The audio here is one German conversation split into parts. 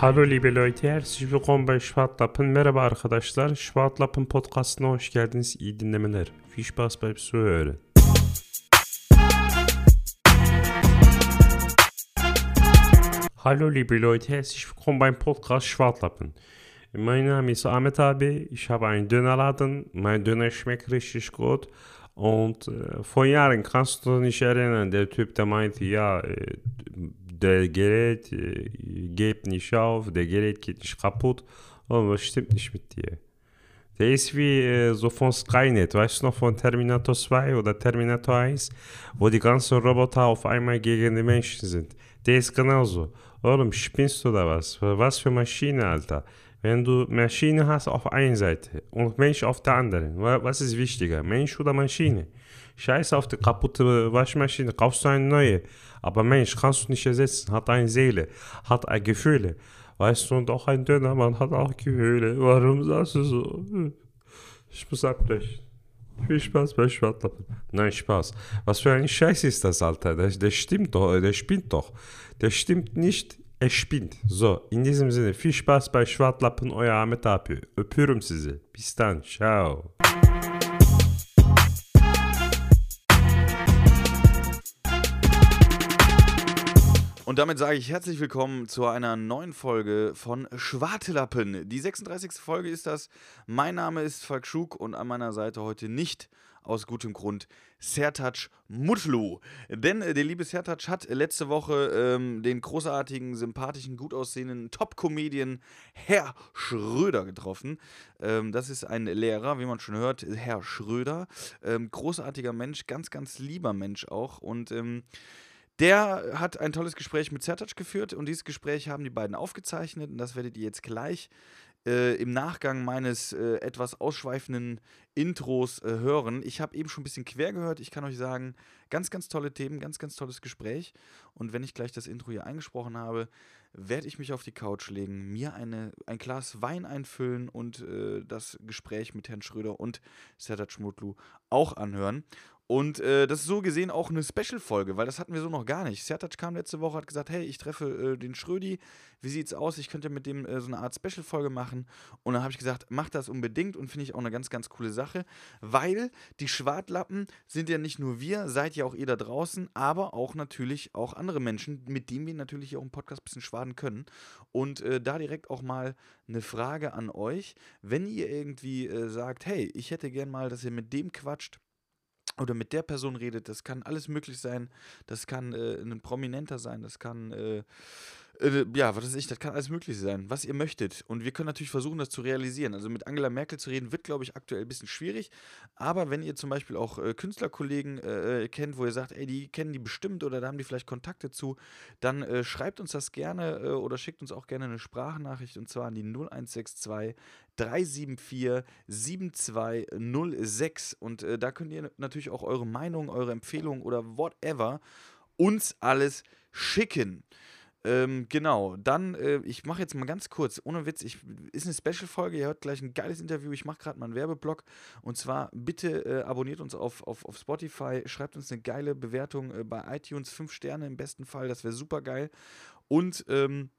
Hallo liebe Leute, herzlich willkommen bei Schwartlappen. Merhaba arkadaşlar, Schwartlappen Podcast'ına hoş geldiniz. İyi dinlemeler. Viel Spaß beim Zuhören. Hallo liebe Leute, herzlich willkommen beim Podcast Schwartlappen. Mein Name ist Ahmet Abi, ich habe einen Dönerladen, mein Döner schmeckt richtig gut und äh, vor Jahren kannst du dich erinnern, der Typ, der meinte, ja, äh, der Gerät äh, geht nicht auf, der Gerät geht nicht kaputt und was stimmt nicht mit dir? Der ist wie äh, so von Skynet, weißt du noch, von Terminator 2 oder Terminator 1, wo die ganzen Roboter auf einmal gegen die Menschen sind. Der ist genauso. Oğlum spinnst du da was? Was für Maschine, Alter? Wenn du Maschine hast auf einer Seite und Mensch auf der anderen, was ist wichtiger, Mensch oder Maschine? Scheiß auf die kaputte Waschmaschine, kaufst du eine neue. Aber Mensch kannst du nicht ersetzen, hat eine Seele, hat eine Gefühle. Weißt du, und auch ein Dönermann hat auch Gefühle. Warum sagst du so? Ich muss abbrechen. Viel Spaß bei Schwartlappen. Nein, Spaß. Was für ein Scheiß ist das, Alter? Der, der stimmt doch, der spinnt doch. Der stimmt nicht, er spinnt. So, in diesem Sinne, viel Spaß bei Schwartlappen, euer Ahmet Abi. Öpüyorum sizi. Bis dann, ciao. Und damit sage ich herzlich willkommen zu einer neuen Folge von Schwartelappen. Die 36. Folge ist das. Mein Name ist Falk Schug und an meiner Seite heute nicht aus gutem Grund Sertac Mutlu. Denn äh, der liebe Sertac hat letzte Woche ähm, den großartigen, sympathischen, gut aussehenden Top-Comedian Herr Schröder getroffen. Ähm, das ist ein Lehrer, wie man schon hört, Herr Schröder. Ähm, großartiger Mensch, ganz, ganz lieber Mensch auch. Und ähm, der hat ein tolles Gespräch mit Sertac geführt und dieses Gespräch haben die beiden aufgezeichnet und das werdet ihr jetzt gleich äh, im Nachgang meines äh, etwas ausschweifenden Intros äh, hören. Ich habe eben schon ein bisschen quer gehört. Ich kann euch sagen, ganz, ganz tolle Themen, ganz, ganz tolles Gespräch. Und wenn ich gleich das Intro hier eingesprochen habe, werde ich mich auf die Couch legen, mir eine, ein Glas Wein einfüllen und äh, das Gespräch mit Herrn Schröder und Sertac Mutlu auch anhören. Und äh, das ist so gesehen auch eine Special-Folge, weil das hatten wir so noch gar nicht. Sertac kam letzte Woche, hat gesagt, hey, ich treffe äh, den Schrödi, wie sieht's aus? Ich könnte mit dem äh, so eine Art Special-Folge machen. Und dann habe ich gesagt, mach das unbedingt und finde ich auch eine ganz, ganz coole Sache, weil die Schwartlappen sind ja nicht nur wir, seid ja auch ihr da draußen, aber auch natürlich auch andere Menschen, mit denen wir natürlich auch im Podcast ein bisschen schwaden können. Und äh, da direkt auch mal eine Frage an euch. Wenn ihr irgendwie äh, sagt, hey, ich hätte gern mal, dass ihr mit dem quatscht, oder mit der Person redet, das kann alles möglich sein. Das kann äh, ein Prominenter sein, das kann äh, äh, ja, was weiß ich, das kann alles möglich sein, was ihr möchtet. Und wir können natürlich versuchen, das zu realisieren. Also mit Angela Merkel zu reden, wird, glaube ich, aktuell ein bisschen schwierig. Aber wenn ihr zum Beispiel auch äh, Künstlerkollegen äh, kennt, wo ihr sagt, ey, die kennen die bestimmt oder da haben die vielleicht Kontakte zu, dann äh, schreibt uns das gerne äh, oder schickt uns auch gerne eine Sprachnachricht und zwar an die 0162 374 7206. Und äh, da könnt ihr natürlich auch eure Meinung, eure Empfehlungen oder whatever uns alles schicken. Ähm, genau, dann, äh, ich mache jetzt mal ganz kurz, ohne Witz, ich, ist eine Special-Folge, ihr hört gleich ein geiles Interview, ich mache gerade mal einen Werbeblock und zwar bitte äh, abonniert uns auf, auf, auf Spotify, schreibt uns eine geile Bewertung äh, bei iTunes, 5 Sterne im besten Fall, das wäre super geil und ähm,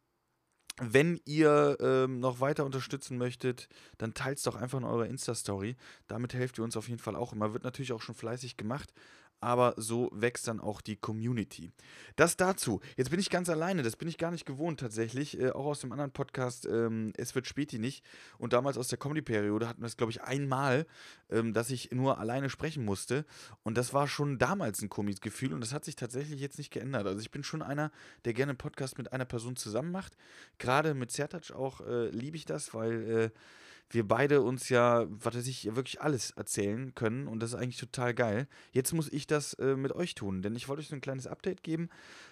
wenn ihr ähm, noch weiter unterstützen möchtet, dann teilt es doch einfach in eurer Insta-Story. Damit helft ihr uns auf jeden Fall auch immer. Wird natürlich auch schon fleißig gemacht aber so wächst dann auch die Community. Das dazu. Jetzt bin ich ganz alleine, das bin ich gar nicht gewohnt tatsächlich, äh, auch aus dem anderen Podcast, ähm, es wird Späti nicht. Und damals aus der Comedy-Periode hatten wir es, glaube ich, einmal, ähm, dass ich nur alleine sprechen musste. Und das war schon damals ein komisches Gefühl und das hat sich tatsächlich jetzt nicht geändert. Also ich bin schon einer, der gerne einen Podcast mit einer Person zusammen macht. Gerade mit Zertac auch äh, liebe ich das, weil äh, wir beide uns ja, was weiß ich, wirklich alles erzählen können und das ist eigentlich total geil. Jetzt muss ich das äh, mit euch tun, denn ich wollte euch so ein kleines Update geben,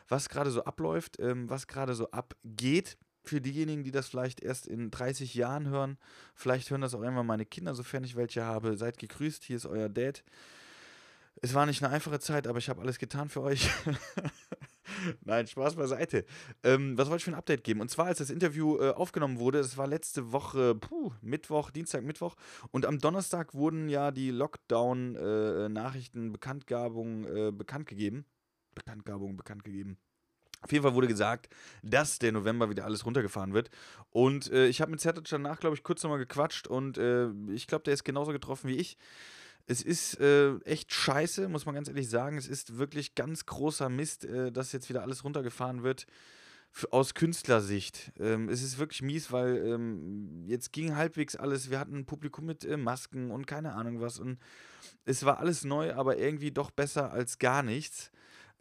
was gerade so abläuft, ähm, was gerade so abgeht. Für diejenigen, die das vielleicht erst in 30 Jahren hören, vielleicht hören das auch irgendwann meine Kinder, sofern ich welche habe. Seid gegrüßt, hier ist euer Dad. Es war nicht eine einfache Zeit, aber ich habe alles getan für euch. Nein, Spaß beiseite. Ähm, was wollte ich für ein Update geben? Und zwar, als das Interview äh, aufgenommen wurde, das war letzte Woche, puh, Mittwoch, Dienstag, Mittwoch. Und am Donnerstag wurden ja die Lockdown-Nachrichten, äh, Bekanntgabungen äh, bekannt gegeben. Bekanntgabungen bekannt gegeben. Auf jeden Fall wurde gesagt, dass der November wieder alles runtergefahren wird. Und äh, ich habe mit Zertic danach, glaube ich, kurz nochmal gequatscht und äh, ich glaube, der ist genauso getroffen wie ich. Es ist äh, echt scheiße, muss man ganz ehrlich sagen. Es ist wirklich ganz großer Mist, äh, dass jetzt wieder alles runtergefahren wird. aus Künstlersicht. Ähm, es ist wirklich mies, weil ähm, jetzt ging halbwegs alles. Wir hatten ein Publikum mit äh, Masken und keine Ahnung was. Und es war alles neu, aber irgendwie doch besser als gar nichts.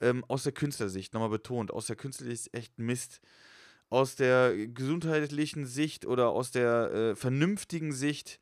Ähm, aus der Künstlersicht, nochmal betont, aus der Künstlersicht ist echt Mist. Aus der gesundheitlichen Sicht oder aus der äh, vernünftigen Sicht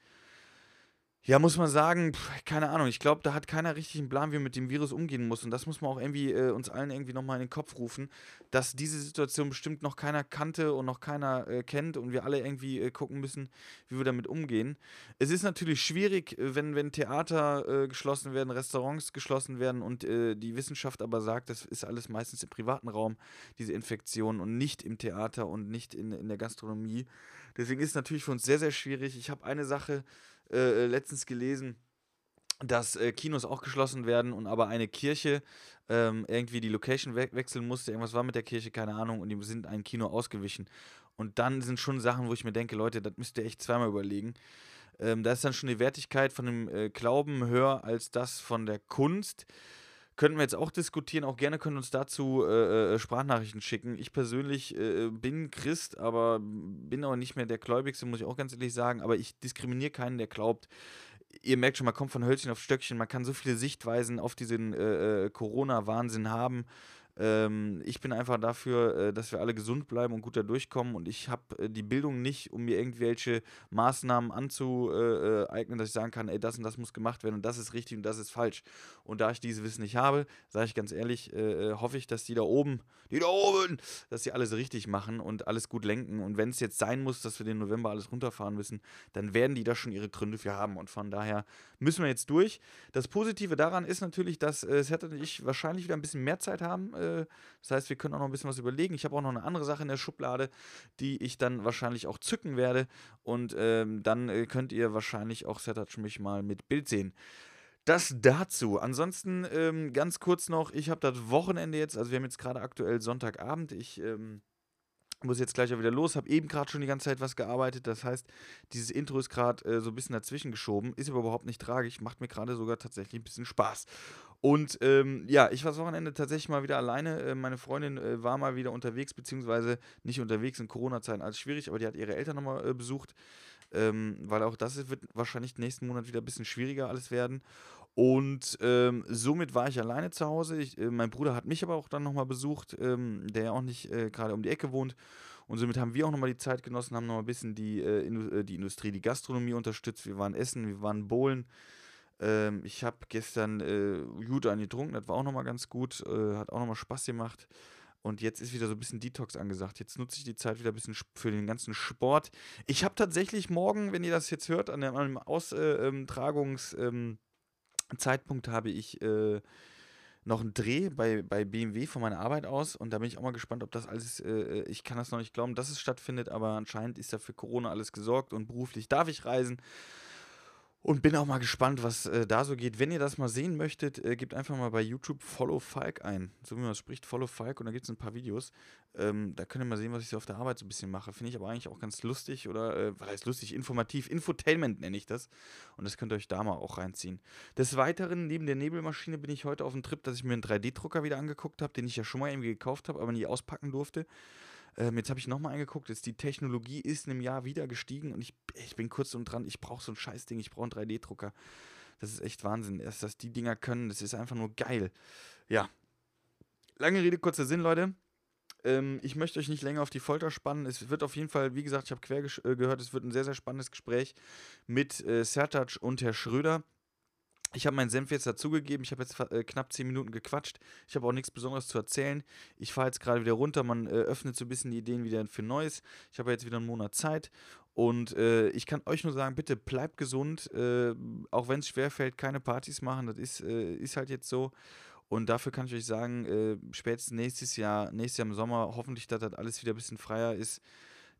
ja, muss man sagen, pf, keine Ahnung. Ich glaube, da hat keiner richtig einen Plan, wie man mit dem Virus umgehen muss. Und das muss man auch irgendwie äh, uns allen irgendwie nochmal in den Kopf rufen, dass diese Situation bestimmt noch keiner kannte und noch keiner äh, kennt und wir alle irgendwie äh, gucken müssen, wie wir damit umgehen. Es ist natürlich schwierig, äh, wenn, wenn Theater äh, geschlossen werden, Restaurants geschlossen werden und äh, die Wissenschaft aber sagt, das ist alles meistens im privaten Raum, diese Infektion und nicht im Theater und nicht in, in der Gastronomie. Deswegen ist es natürlich für uns sehr, sehr schwierig. Ich habe eine Sache äh, äh, letztens gelesen, dass äh, Kinos auch geschlossen werden und aber eine Kirche ähm, irgendwie die Location we wechseln musste. Irgendwas war mit der Kirche, keine Ahnung, und die sind ein Kino ausgewichen. Und dann sind schon Sachen, wo ich mir denke, Leute, das müsst ihr echt zweimal überlegen. Ähm, da ist dann schon die Wertigkeit von dem äh, Glauben höher als das von der Kunst. Könnten wir jetzt auch diskutieren, auch gerne können uns dazu äh, äh, Sprachnachrichten schicken. Ich persönlich äh, bin Christ, aber bin aber nicht mehr der Gläubigste, muss ich auch ganz ehrlich sagen. Aber ich diskriminiere keinen, der glaubt. Ihr merkt schon, man kommt von Hölzchen auf Stöckchen, man kann so viele Sichtweisen auf diesen äh, äh Corona-Wahnsinn haben. Ähm, ich bin einfach dafür, äh, dass wir alle gesund bleiben und gut da durchkommen. Und ich habe äh, die Bildung nicht, um mir irgendwelche Maßnahmen anzueignen, dass ich sagen kann, ey, das und das muss gemacht werden und das ist richtig und das ist falsch. Und da ich dieses Wissen nicht habe, sage ich ganz ehrlich, äh, äh, hoffe ich, dass die da oben, die da oben, dass sie alles richtig machen und alles gut lenken. Und wenn es jetzt sein muss, dass wir den November alles runterfahren müssen, dann werden die da schon ihre Gründe für haben. Und von daher müssen wir jetzt durch. Das Positive daran ist natürlich, dass äh, Setter und ich wahrscheinlich wieder ein bisschen mehr Zeit haben äh, das heißt, wir können auch noch ein bisschen was überlegen. Ich habe auch noch eine andere Sache in der Schublade, die ich dann wahrscheinlich auch zücken werde. Und ähm, dann äh, könnt ihr wahrscheinlich auch Setatsch mich mal mit Bild sehen. Das dazu. Ansonsten ähm, ganz kurz noch, ich habe das Wochenende jetzt, also wir haben jetzt gerade aktuell Sonntagabend. Ich ähm, muss jetzt gleich auch wieder los, habe eben gerade schon die ganze Zeit was gearbeitet. Das heißt, dieses Intro ist gerade äh, so ein bisschen dazwischen geschoben, ist aber überhaupt nicht tragisch, macht mir gerade sogar tatsächlich ein bisschen Spaß. Und ähm, ja, ich war das Wochenende tatsächlich mal wieder alleine. Äh, meine Freundin äh, war mal wieder unterwegs, beziehungsweise nicht unterwegs in Corona-Zeiten, alles schwierig, aber die hat ihre Eltern nochmal äh, besucht. Ähm, weil auch das wird wahrscheinlich nächsten Monat wieder ein bisschen schwieriger alles werden. Und ähm, somit war ich alleine zu Hause. Ich, äh, mein Bruder hat mich aber auch dann nochmal besucht, ähm, der ja auch nicht äh, gerade um die Ecke wohnt. Und somit haben wir auch nochmal die Zeit genossen, haben nochmal ein bisschen die, äh, Indu die Industrie, die Gastronomie unterstützt. Wir waren essen, wir waren bowlen. Ähm, ich habe gestern äh, gut angetrunken, das war auch nochmal ganz gut, äh, hat auch nochmal Spaß gemacht. Und jetzt ist wieder so ein bisschen Detox angesagt. Jetzt nutze ich die Zeit wieder ein bisschen für den ganzen Sport. Ich habe tatsächlich morgen, wenn ihr das jetzt hört, an einem Austragungszeitpunkt ähm, habe ich äh, noch einen Dreh bei, bei BMW von meiner Arbeit aus. Und da bin ich auch mal gespannt, ob das alles, äh, äh, ich kann das noch nicht glauben, dass es stattfindet, aber anscheinend ist da für Corona alles gesorgt und beruflich darf ich reisen. Und bin auch mal gespannt, was äh, da so geht. Wenn ihr das mal sehen möchtet, äh, gebt einfach mal bei YouTube Follow Falk ein. So wie man es spricht, Follow Falk. Und da gibt es ein paar Videos. Ähm, da könnt ihr mal sehen, was ich so auf der Arbeit so ein bisschen mache. Finde ich aber eigentlich auch ganz lustig oder, äh, was heißt lustig, informativ. Infotainment nenne ich das. Und das könnt ihr euch da mal auch reinziehen. Des Weiteren, neben der Nebelmaschine, bin ich heute auf dem Trip, dass ich mir einen 3D-Drucker wieder angeguckt habe, den ich ja schon mal irgendwie gekauft habe, aber nie auspacken durfte. Ähm, jetzt habe ich nochmal angeguckt, jetzt die Technologie ist in einem Jahr wieder gestiegen und ich, ich bin kurz und dran, ich brauche so ein Scheißding, ich brauche einen 3D-Drucker. Das ist echt Wahnsinn. Erst, dass die Dinger können, das ist einfach nur geil. Ja. Lange Rede, kurzer Sinn, Leute. Ähm, ich möchte euch nicht länger auf die Folter spannen. Es wird auf jeden Fall, wie gesagt, ich habe quer äh, gehört, es wird ein sehr, sehr spannendes Gespräch mit äh, Sertac und Herr Schröder. Ich habe meinen Senf jetzt dazugegeben. Ich habe jetzt äh, knapp 10 Minuten gequatscht. Ich habe auch nichts Besonderes zu erzählen. Ich fahre jetzt gerade wieder runter. Man äh, öffnet so ein bisschen die Ideen wieder für Neues. Ich habe jetzt wieder einen Monat Zeit. Und äh, ich kann euch nur sagen, bitte bleibt gesund. Äh, auch wenn es schwerfällt, keine Partys machen. Das ist, äh, ist halt jetzt so. Und dafür kann ich euch sagen, äh, spätestens nächstes Jahr, nächstes Jahr im Sommer, hoffentlich, dass das alles wieder ein bisschen freier ist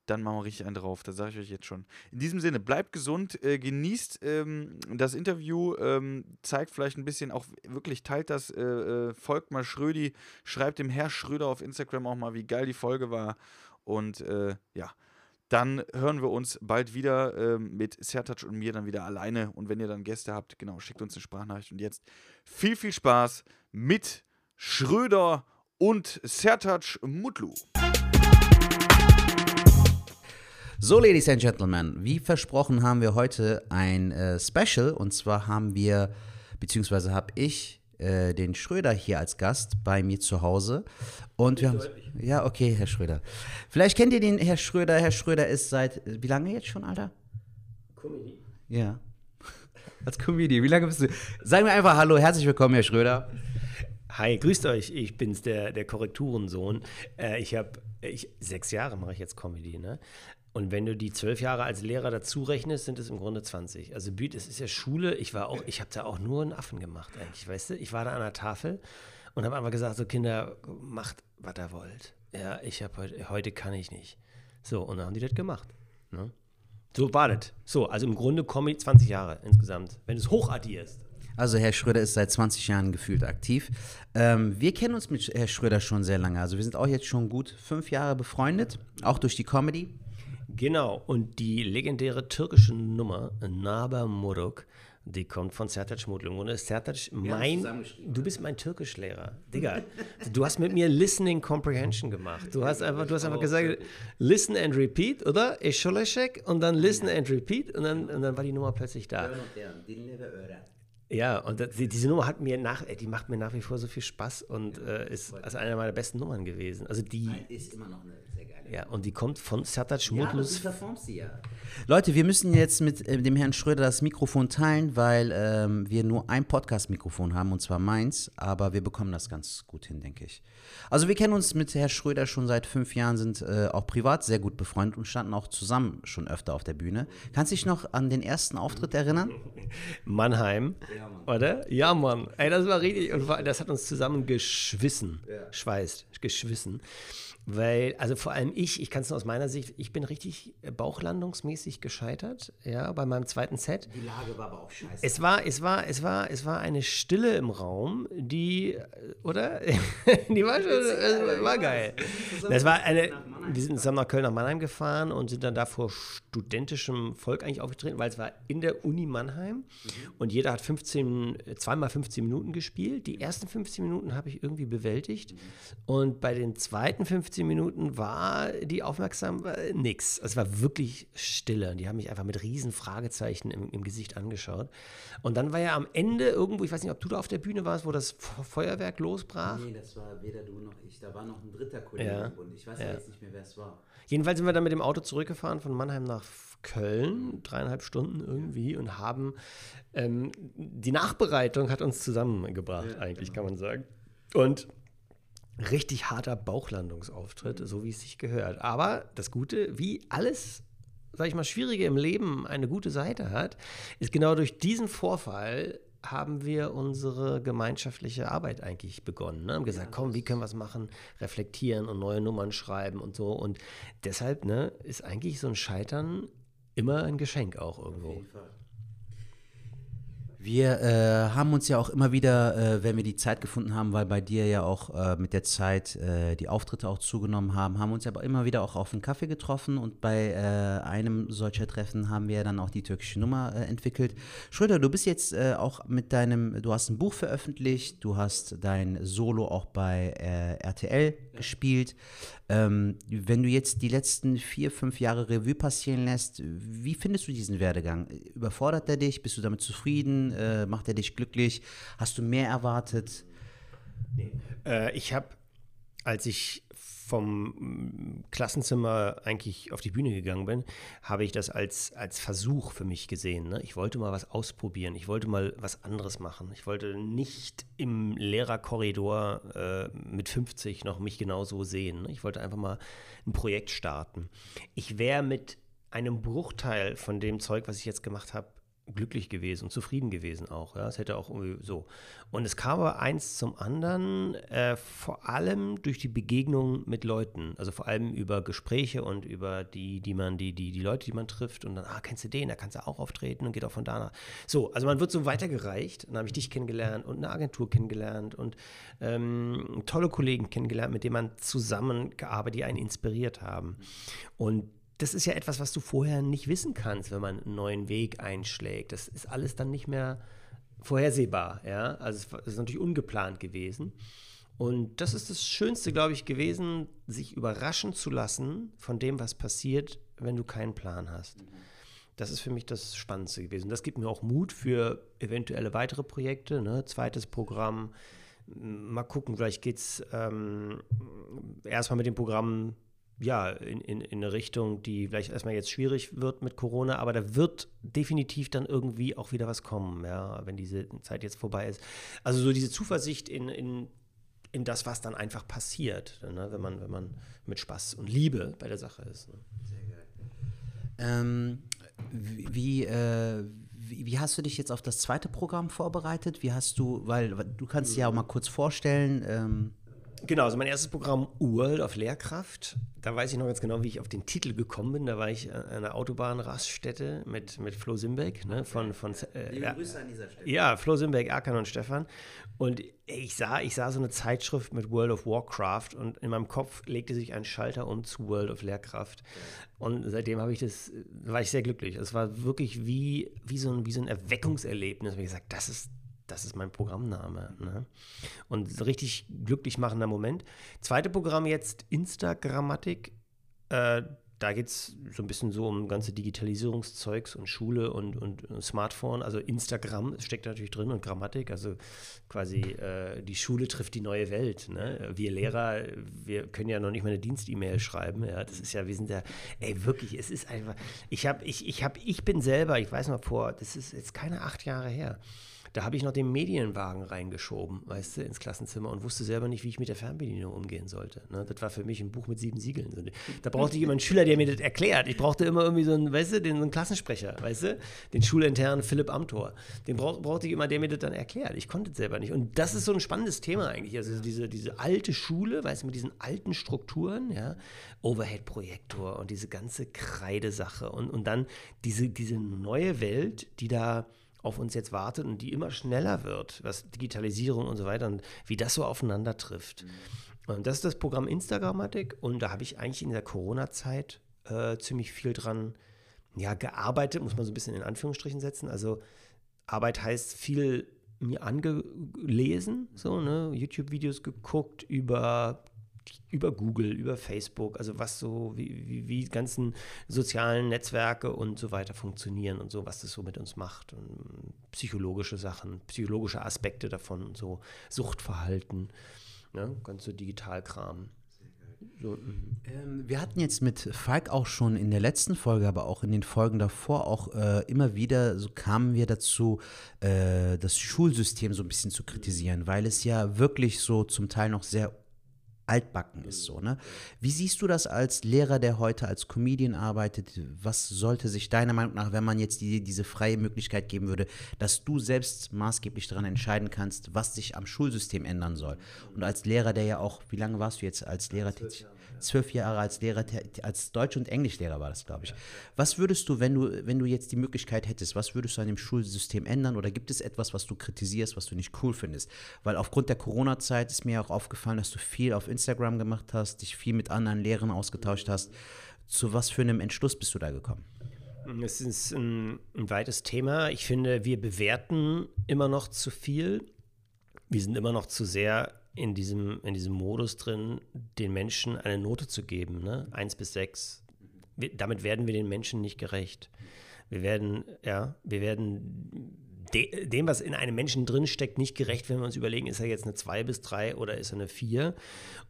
dann machen wir richtig einen drauf. Das sage ich euch jetzt schon. In diesem Sinne, bleibt gesund, äh, genießt ähm, das Interview, ähm, zeigt vielleicht ein bisschen, auch wirklich teilt das, äh, äh, folgt mal Schrödi, schreibt dem Herr Schröder auf Instagram auch mal, wie geil die Folge war. Und äh, ja, dann hören wir uns bald wieder ähm, mit Sertac und mir dann wieder alleine. Und wenn ihr dann Gäste habt, genau, schickt uns eine Sprachnachricht. Und jetzt viel, viel Spaß mit Schröder und Sertac Mutlu. So, Ladies and Gentlemen, wie versprochen haben wir heute ein äh, Special und zwar haben wir, beziehungsweise habe ich äh, den Schröder hier als Gast bei mir zu Hause. Und wir haben. Ja, okay, Herr Schröder. Vielleicht kennt ihr den Herr Schröder. Herr Schröder ist seit, wie lange jetzt schon, Alter? Comedy. Ja. Als Comedian. Wie lange bist du? Sagen wir einfach Hallo, herzlich willkommen, Herr Schröder. Hi, grüßt euch. Ich bin's, der, der Korrekturensohn. Äh, ich habe ich, sechs Jahre mache ich jetzt Comedy, ne? Und wenn du die zwölf Jahre als Lehrer dazu rechnest, sind es im Grunde 20. Also Büt, es ist ja Schule. Ich war auch, ich habe da auch nur einen Affen gemacht eigentlich, weißt du? Ich war da an der Tafel und habe einfach gesagt, so Kinder, macht, was ihr wollt. Ja, ich habe heute, heute kann ich nicht. So, und dann haben die das gemacht. Ne? So war das. So, also im Grunde Comedy 20 Jahre insgesamt, wenn du es hochaddierst. Also Herr Schröder ist seit 20 Jahren gefühlt aktiv. Ähm, wir kennen uns mit Herr Schröder schon sehr lange. Also wir sind auch jetzt schon gut fünf Jahre befreundet, auch durch die Comedy. Genau, und die legendäre türkische Nummer, Naba Muruk, die kommt von Sertac Mutlu. Und ist Sertac mein, du bist mein Türkischlehrer. Digga, du hast mit mir Listening Comprehension gemacht. Du hast einfach, du hast einfach gesagt, listen and repeat, oder? Eşoleşek und dann listen and repeat und dann, und dann war die Nummer plötzlich da. Ja, und das, diese Nummer hat mir nach, die macht mir nach wie vor so viel Spaß und äh, ist also eine meiner besten Nummern gewesen. Also die ist immer noch eine. Ja, und die kommt von Sertac Mutlus. Leute, wir müssen jetzt mit äh, dem Herrn Schröder das Mikrofon teilen, weil ähm, wir nur ein Podcast-Mikrofon haben, und zwar meins, aber wir bekommen das ganz gut hin, denke ich. Also wir kennen uns mit Herrn Schröder schon seit fünf Jahren, sind äh, auch privat sehr gut befreundet und standen auch zusammen schon öfter auf der Bühne. Kannst du dich noch an den ersten Auftritt erinnern? Mannheim, oder? Ja, Mann. Ey, das war richtig, und das hat uns zusammen geschwissen, schweißt, geschwissen. Weil, also vor allem ich, ich kann es nur aus meiner Sicht, ich bin richtig bauchlandungsmäßig gescheitert, ja, bei meinem zweiten Set. Die Lage war aber auch scheiße. Es war, es war, es war, es war eine Stille im Raum, die, äh, oder? die war schon, äh, war geil. Das war eine, wir sind zusammen nach Köln nach Mannheim gefahren und sind dann da vor studentischem Volk eigentlich aufgetreten, weil es war in der Uni Mannheim und jeder hat 15, äh, zweimal 15 Minuten gespielt. Die ersten 15 Minuten habe ich irgendwie bewältigt und bei den zweiten 15 Minuten war die Aufmerksamkeit nix. Es war wirklich Stille und die haben mich einfach mit riesen Fragezeichen im, im Gesicht angeschaut. Und dann war ja am Ende irgendwo, ich weiß nicht, ob du da auf der Bühne warst, wo das Fe- Feuerwerk losbrach. Nee, das war weder du noch ich. Da war noch ein dritter Kollege Ja. im Bund. Ich weiß Ja. jetzt nicht mehr, wer es war. Jedenfalls sind wir dann mit dem Auto zurückgefahren von Mannheim nach Köln, dreieinhalb Stunden irgendwie, und haben ähm, die Nachbereitung hat uns zusammengebracht, eigentlich kann man sagen. Und richtig harter Bauchlandungsauftritt, so wie es sich gehört. Aber das Gute, wie alles, sag ich mal, Schwierige im Leben eine gute Seite hat, ist genau durch diesen Vorfall haben wir unsere gemeinschaftliche Arbeit eigentlich begonnen. Ne? Haben gesagt, komm, wie können wir es machen? Reflektieren und neue Nummern schreiben und so. Und deshalb ne, ist eigentlich so ein Scheitern immer ein Geschenk auch irgendwo. Wir äh, haben uns ja auch immer wieder, äh, wenn wir die Zeit gefunden haben, weil bei dir ja auch äh, mit der Zeit äh, die Auftritte auch zugenommen haben, haben uns aber immer wieder auch auf einen Kaffee getroffen und bei äh, einem solcher Treffen haben wir dann auch die türkische Nummer äh, entwickelt. Schröder, du bist jetzt auch mit deinem, du hast ein Buch veröffentlicht, du hast dein Solo auch bei RTL gespielt. Ähm, wenn du jetzt die letzten vier, fünf Jahre Revue passieren lässt, wie findest du diesen Werdegang? Überfordert er dich? Bist du damit zufrieden? Äh, macht er dich glücklich? Hast du mehr erwartet? Äh, ich habe, als ich vom mm, Klassenzimmer eigentlich auf die Bühne gegangen bin, habe ich das als, als Versuch für mich gesehen. Ne? Ich wollte mal was ausprobieren. Ich wollte mal was anderes machen. Ich wollte nicht im Lehrerkorridor äh, mit 50 noch mich genauso sehen. Ne? Ich wollte einfach mal ein Projekt starten. Ich wäre mit einem Bruchteil von dem Zeug, was ich jetzt gemacht habe, glücklich gewesen und zufrieden gewesen auch. Ja, es hätte auch so. Und es kam aber eins zum anderen, äh, vor allem durch die Begegnung mit Leuten, also vor allem über Gespräche und über die, die man, die, die, die Leute, die man trifft und dann, ah, kennst du den, da kannst du auch auftreten und geht auch von da nach. So, also man wird so weitergereicht. Dann habe ich dich kennengelernt und eine Agentur kennengelernt und ähm, tolle Kollegen kennengelernt, mit denen man zusammengearbeitet, die einen inspiriert haben. Und das ist ja etwas, was du vorher nicht wissen kannst, wenn man einen neuen Weg einschlägt. Das ist alles dann nicht mehr vorhersehbar. Ja? Also es ist natürlich ungeplant gewesen. Und das ist das Schönste, glaube ich, gewesen, sich überraschen zu lassen von dem, was passiert, wenn du keinen Plan hast. Das ist für mich das Spannendste gewesen. Das gibt mir auch Mut für eventuelle weitere Projekte. Ne? Zweites Programm. Mal gucken, vielleicht geht es ähm, erstmal mit dem Programm ja, in, in, in eine Richtung, die vielleicht erstmal jetzt schwierig wird mit Corona, aber da wird definitiv dann irgendwie auch wieder was kommen, ja, wenn diese Zeit jetzt vorbei ist. Also so diese Zuversicht in, in, in das, was dann einfach passiert, ne, wenn, man, wenn man mit Spaß und Liebe bei der Sache ist. Ne. Sehr geil. Ähm, wie, äh, wie, wie, hast du dich jetzt auf das zweite Programm vorbereitet? Wie hast du, weil du kannst dir ja auch mal kurz vorstellen, ähm Genau, also mein erstes Programm World of Lehrkraft. Da weiß ich noch ganz genau, wie ich auf den Titel gekommen bin. Da war ich an einer Autobahnraststätte mit, mit Flo Simbeck. Ne, von, von, äh, Liebe Grüße an dieser Stelle. Ja, Flo Simbeck, Erkan und Stefan. Und ich sah, ich sah so eine Zeitschrift mit World of Warcraft und in meinem Kopf legte sich ein Schalter um zu World of Lehrkraft. Und seitdem habe ich das, war ich sehr glücklich. Es war wirklich wie, wie, so ein, wie so ein Erweckungserlebnis. Ich gesagt, das ist das ist mein Programmname. Ne? Und richtig glücklich machender Moment. Zweite Programm jetzt Instagrammatik. Äh, da geht es so ein bisschen so um ganze Digitalisierungszeugs und Schule und, und Smartphone. Also Instagram steckt natürlich drin und Grammatik. Also quasi äh, die Schule trifft die neue Welt. Ne? Wir Lehrer, wir können ja noch nicht mal eine Dienst-E-Mail schreiben. Ja, das ist ja, wir sind ja, ey, wirklich, es ist einfach. Ich habe, ich, ich habe, ich bin selber, ich weiß noch vor, das ist jetzt keine acht Jahre her. Da habe ich noch den Medienwagen reingeschoben, weißt du, ins Klassenzimmer und wusste selber nicht, wie ich mit der Fernbedienung umgehen sollte. Ne? Das war für mich ein Buch mit sieben Siegeln. Da brauchte ich immer einen Schüler, der mir das erklärt. Ich brauchte immer irgendwie so einen, weißt du, den, so einen Klassensprecher, weißt du, den schulinternen Philipp Amthor. Den brauch, brauchte ich immer, der mir das dann erklärt. Ich konnte es selber nicht. Und das ist so ein spannendes Thema eigentlich. Also diese, diese alte Schule, weißt du, mit diesen alten Strukturen, ja, Overhead-Projektor und diese ganze Kreidesache und, und dann diese, diese neue Welt, die da auf uns jetzt wartet und die immer schneller wird, was Digitalisierung und so weiter und wie das so aufeinander trifft. Mhm. Und das ist das Programm Instagrammatik und da habe ich eigentlich in der Corona-Zeit äh, ziemlich viel dran ja, gearbeitet, muss man so ein bisschen in Anführungsstrichen setzen. Also Arbeit heißt viel mir angelesen, so, ne, YouTube-Videos geguckt über über Google, über Facebook, also was so, wie, wie, wie ganzen sozialen Netzwerke und so weiter funktionieren und so, was das so mit uns macht. Und psychologische Sachen, psychologische Aspekte davon, so Suchtverhalten, ne? ganz so Digitalkram. So, mhm. ähm, wir hatten jetzt mit Falk auch schon in der letzten Folge, aber auch in den Folgen davor auch äh, immer wieder, so kamen wir dazu, äh, das Schulsystem so ein bisschen zu kritisieren, weil es ja wirklich so zum Teil noch sehr altbacken ist so, ne? Wie siehst du das als Lehrer, der heute als Comedian arbeitet? Was sollte sich deiner Meinung nach, wenn man jetzt die, diese freie Möglichkeit geben würde, dass du selbst maßgeblich daran entscheiden kannst, was sich am Schulsystem ändern soll? Und als Lehrer, der ja auch, wie lange warst du jetzt als Lehrer tätig? zwölf Jahre als Lehrer, als Deutsch- und Englischlehrer war das, glaube ich. Was würdest du, wenn du, wenn du jetzt die Möglichkeit hättest, was würdest du an dem Schulsystem ändern? Oder gibt es etwas, was du kritisierst, was du nicht cool findest? Weil aufgrund der Corona-Zeit ist mir auch aufgefallen, dass du viel auf Instagram gemacht hast, dich viel mit anderen Lehrern ausgetauscht hast. Zu was für einem Entschluss bist du da gekommen? Es ist ein, ein weites Thema. Ich finde, wir bewerten immer noch zu viel. Wir sind immer noch zu sehr in diesem, in diesem Modus drin, den Menschen eine Note zu geben, ne? Eins bis sechs. Wir, damit werden wir den Menschen nicht gerecht. Wir werden, ja, wir werden de, dem, was in einem Menschen drinsteckt, nicht gerecht, wenn wir uns überlegen, ist er jetzt eine 2 bis 3 oder ist er eine 4.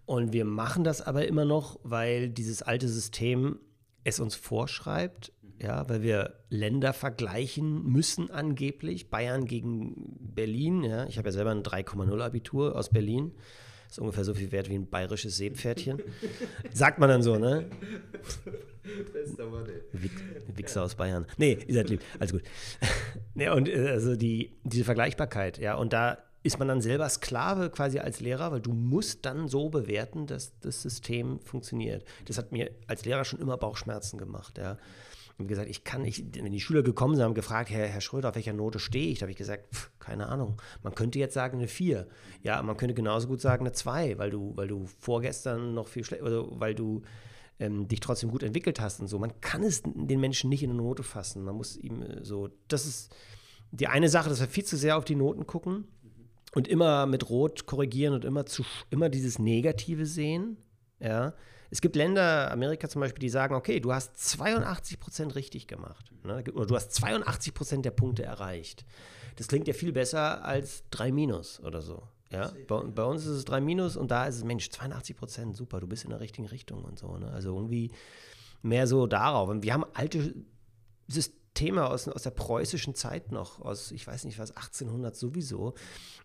Und wir machen das aber immer noch, weil dieses alte System es uns vorschreibt, ja, weil wir Länder vergleichen müssen angeblich. Bayern gegen Berlin, ja. Ich habe ja selber ein 3,0 Abitur aus Berlin. Ist ungefähr so viel wert wie ein bayerisches Seepferdchen. Sagt man dann so, ne? Wichser aus Bayern. Nee, ihr seid lieb. Alles gut. nee, und äh, also die, diese Vergleichbarkeit, ja, und da ist man dann selber Sklave quasi als Lehrer, weil du musst dann so bewerten, dass das System funktioniert. Das hat mir als Lehrer schon immer Bauchschmerzen gemacht, ja. Und gesagt, ich kann nicht, wenn die Schüler gekommen sind, haben gefragt, Herr, Herr Schröder, auf welcher Note stehe ich? Da habe ich gesagt, pff, keine Ahnung. Man könnte jetzt sagen eine 4. Ja, man könnte genauso gut sagen eine 2, weil du, weil du vorgestern noch viel schlechter, oder weil du ähm, dich trotzdem gut entwickelt hast und so. Man kann es den Menschen nicht in eine Note fassen. Man muss ihm äh, so, das ist die eine Sache, dass wir viel zu sehr auf die Noten gucken und immer mit Rot korrigieren und immer, zu, immer dieses Negative sehen. Ja. Es gibt Länder, Amerika zum Beispiel, die sagen, okay, du hast 82 Prozent richtig gemacht. Ne? Oder du hast 82 Prozent der Punkte erreicht. Das klingt ja viel besser als 3 Minus oder so. Ja? Bei, bei, uns ist es 3 Minus und da ist es, Mensch, 82 Prozent, super, du bist in der richtigen Richtung und so. Ne? Also irgendwie mehr so darauf. Und wir haben alte Systeme aus, aus der preußischen Zeit noch, aus, ich weiß nicht was, 1800 sowieso,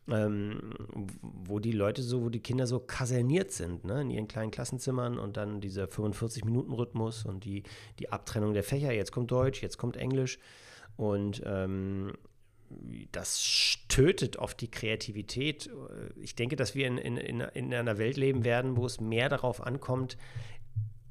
ähm, wo die Leute so, wo die Kinder so kaserniert sind, ne, in ihren kleinen Klassenzimmern und dann dieser 45-Minuten-Rhythmus und die, die Abtrennung der Fächer. Jetzt kommt Deutsch, jetzt kommt Englisch und ähm, das tötet oft die Kreativität. Ich denke, dass wir in, in, in einer Welt leben werden, wo es mehr darauf ankommt,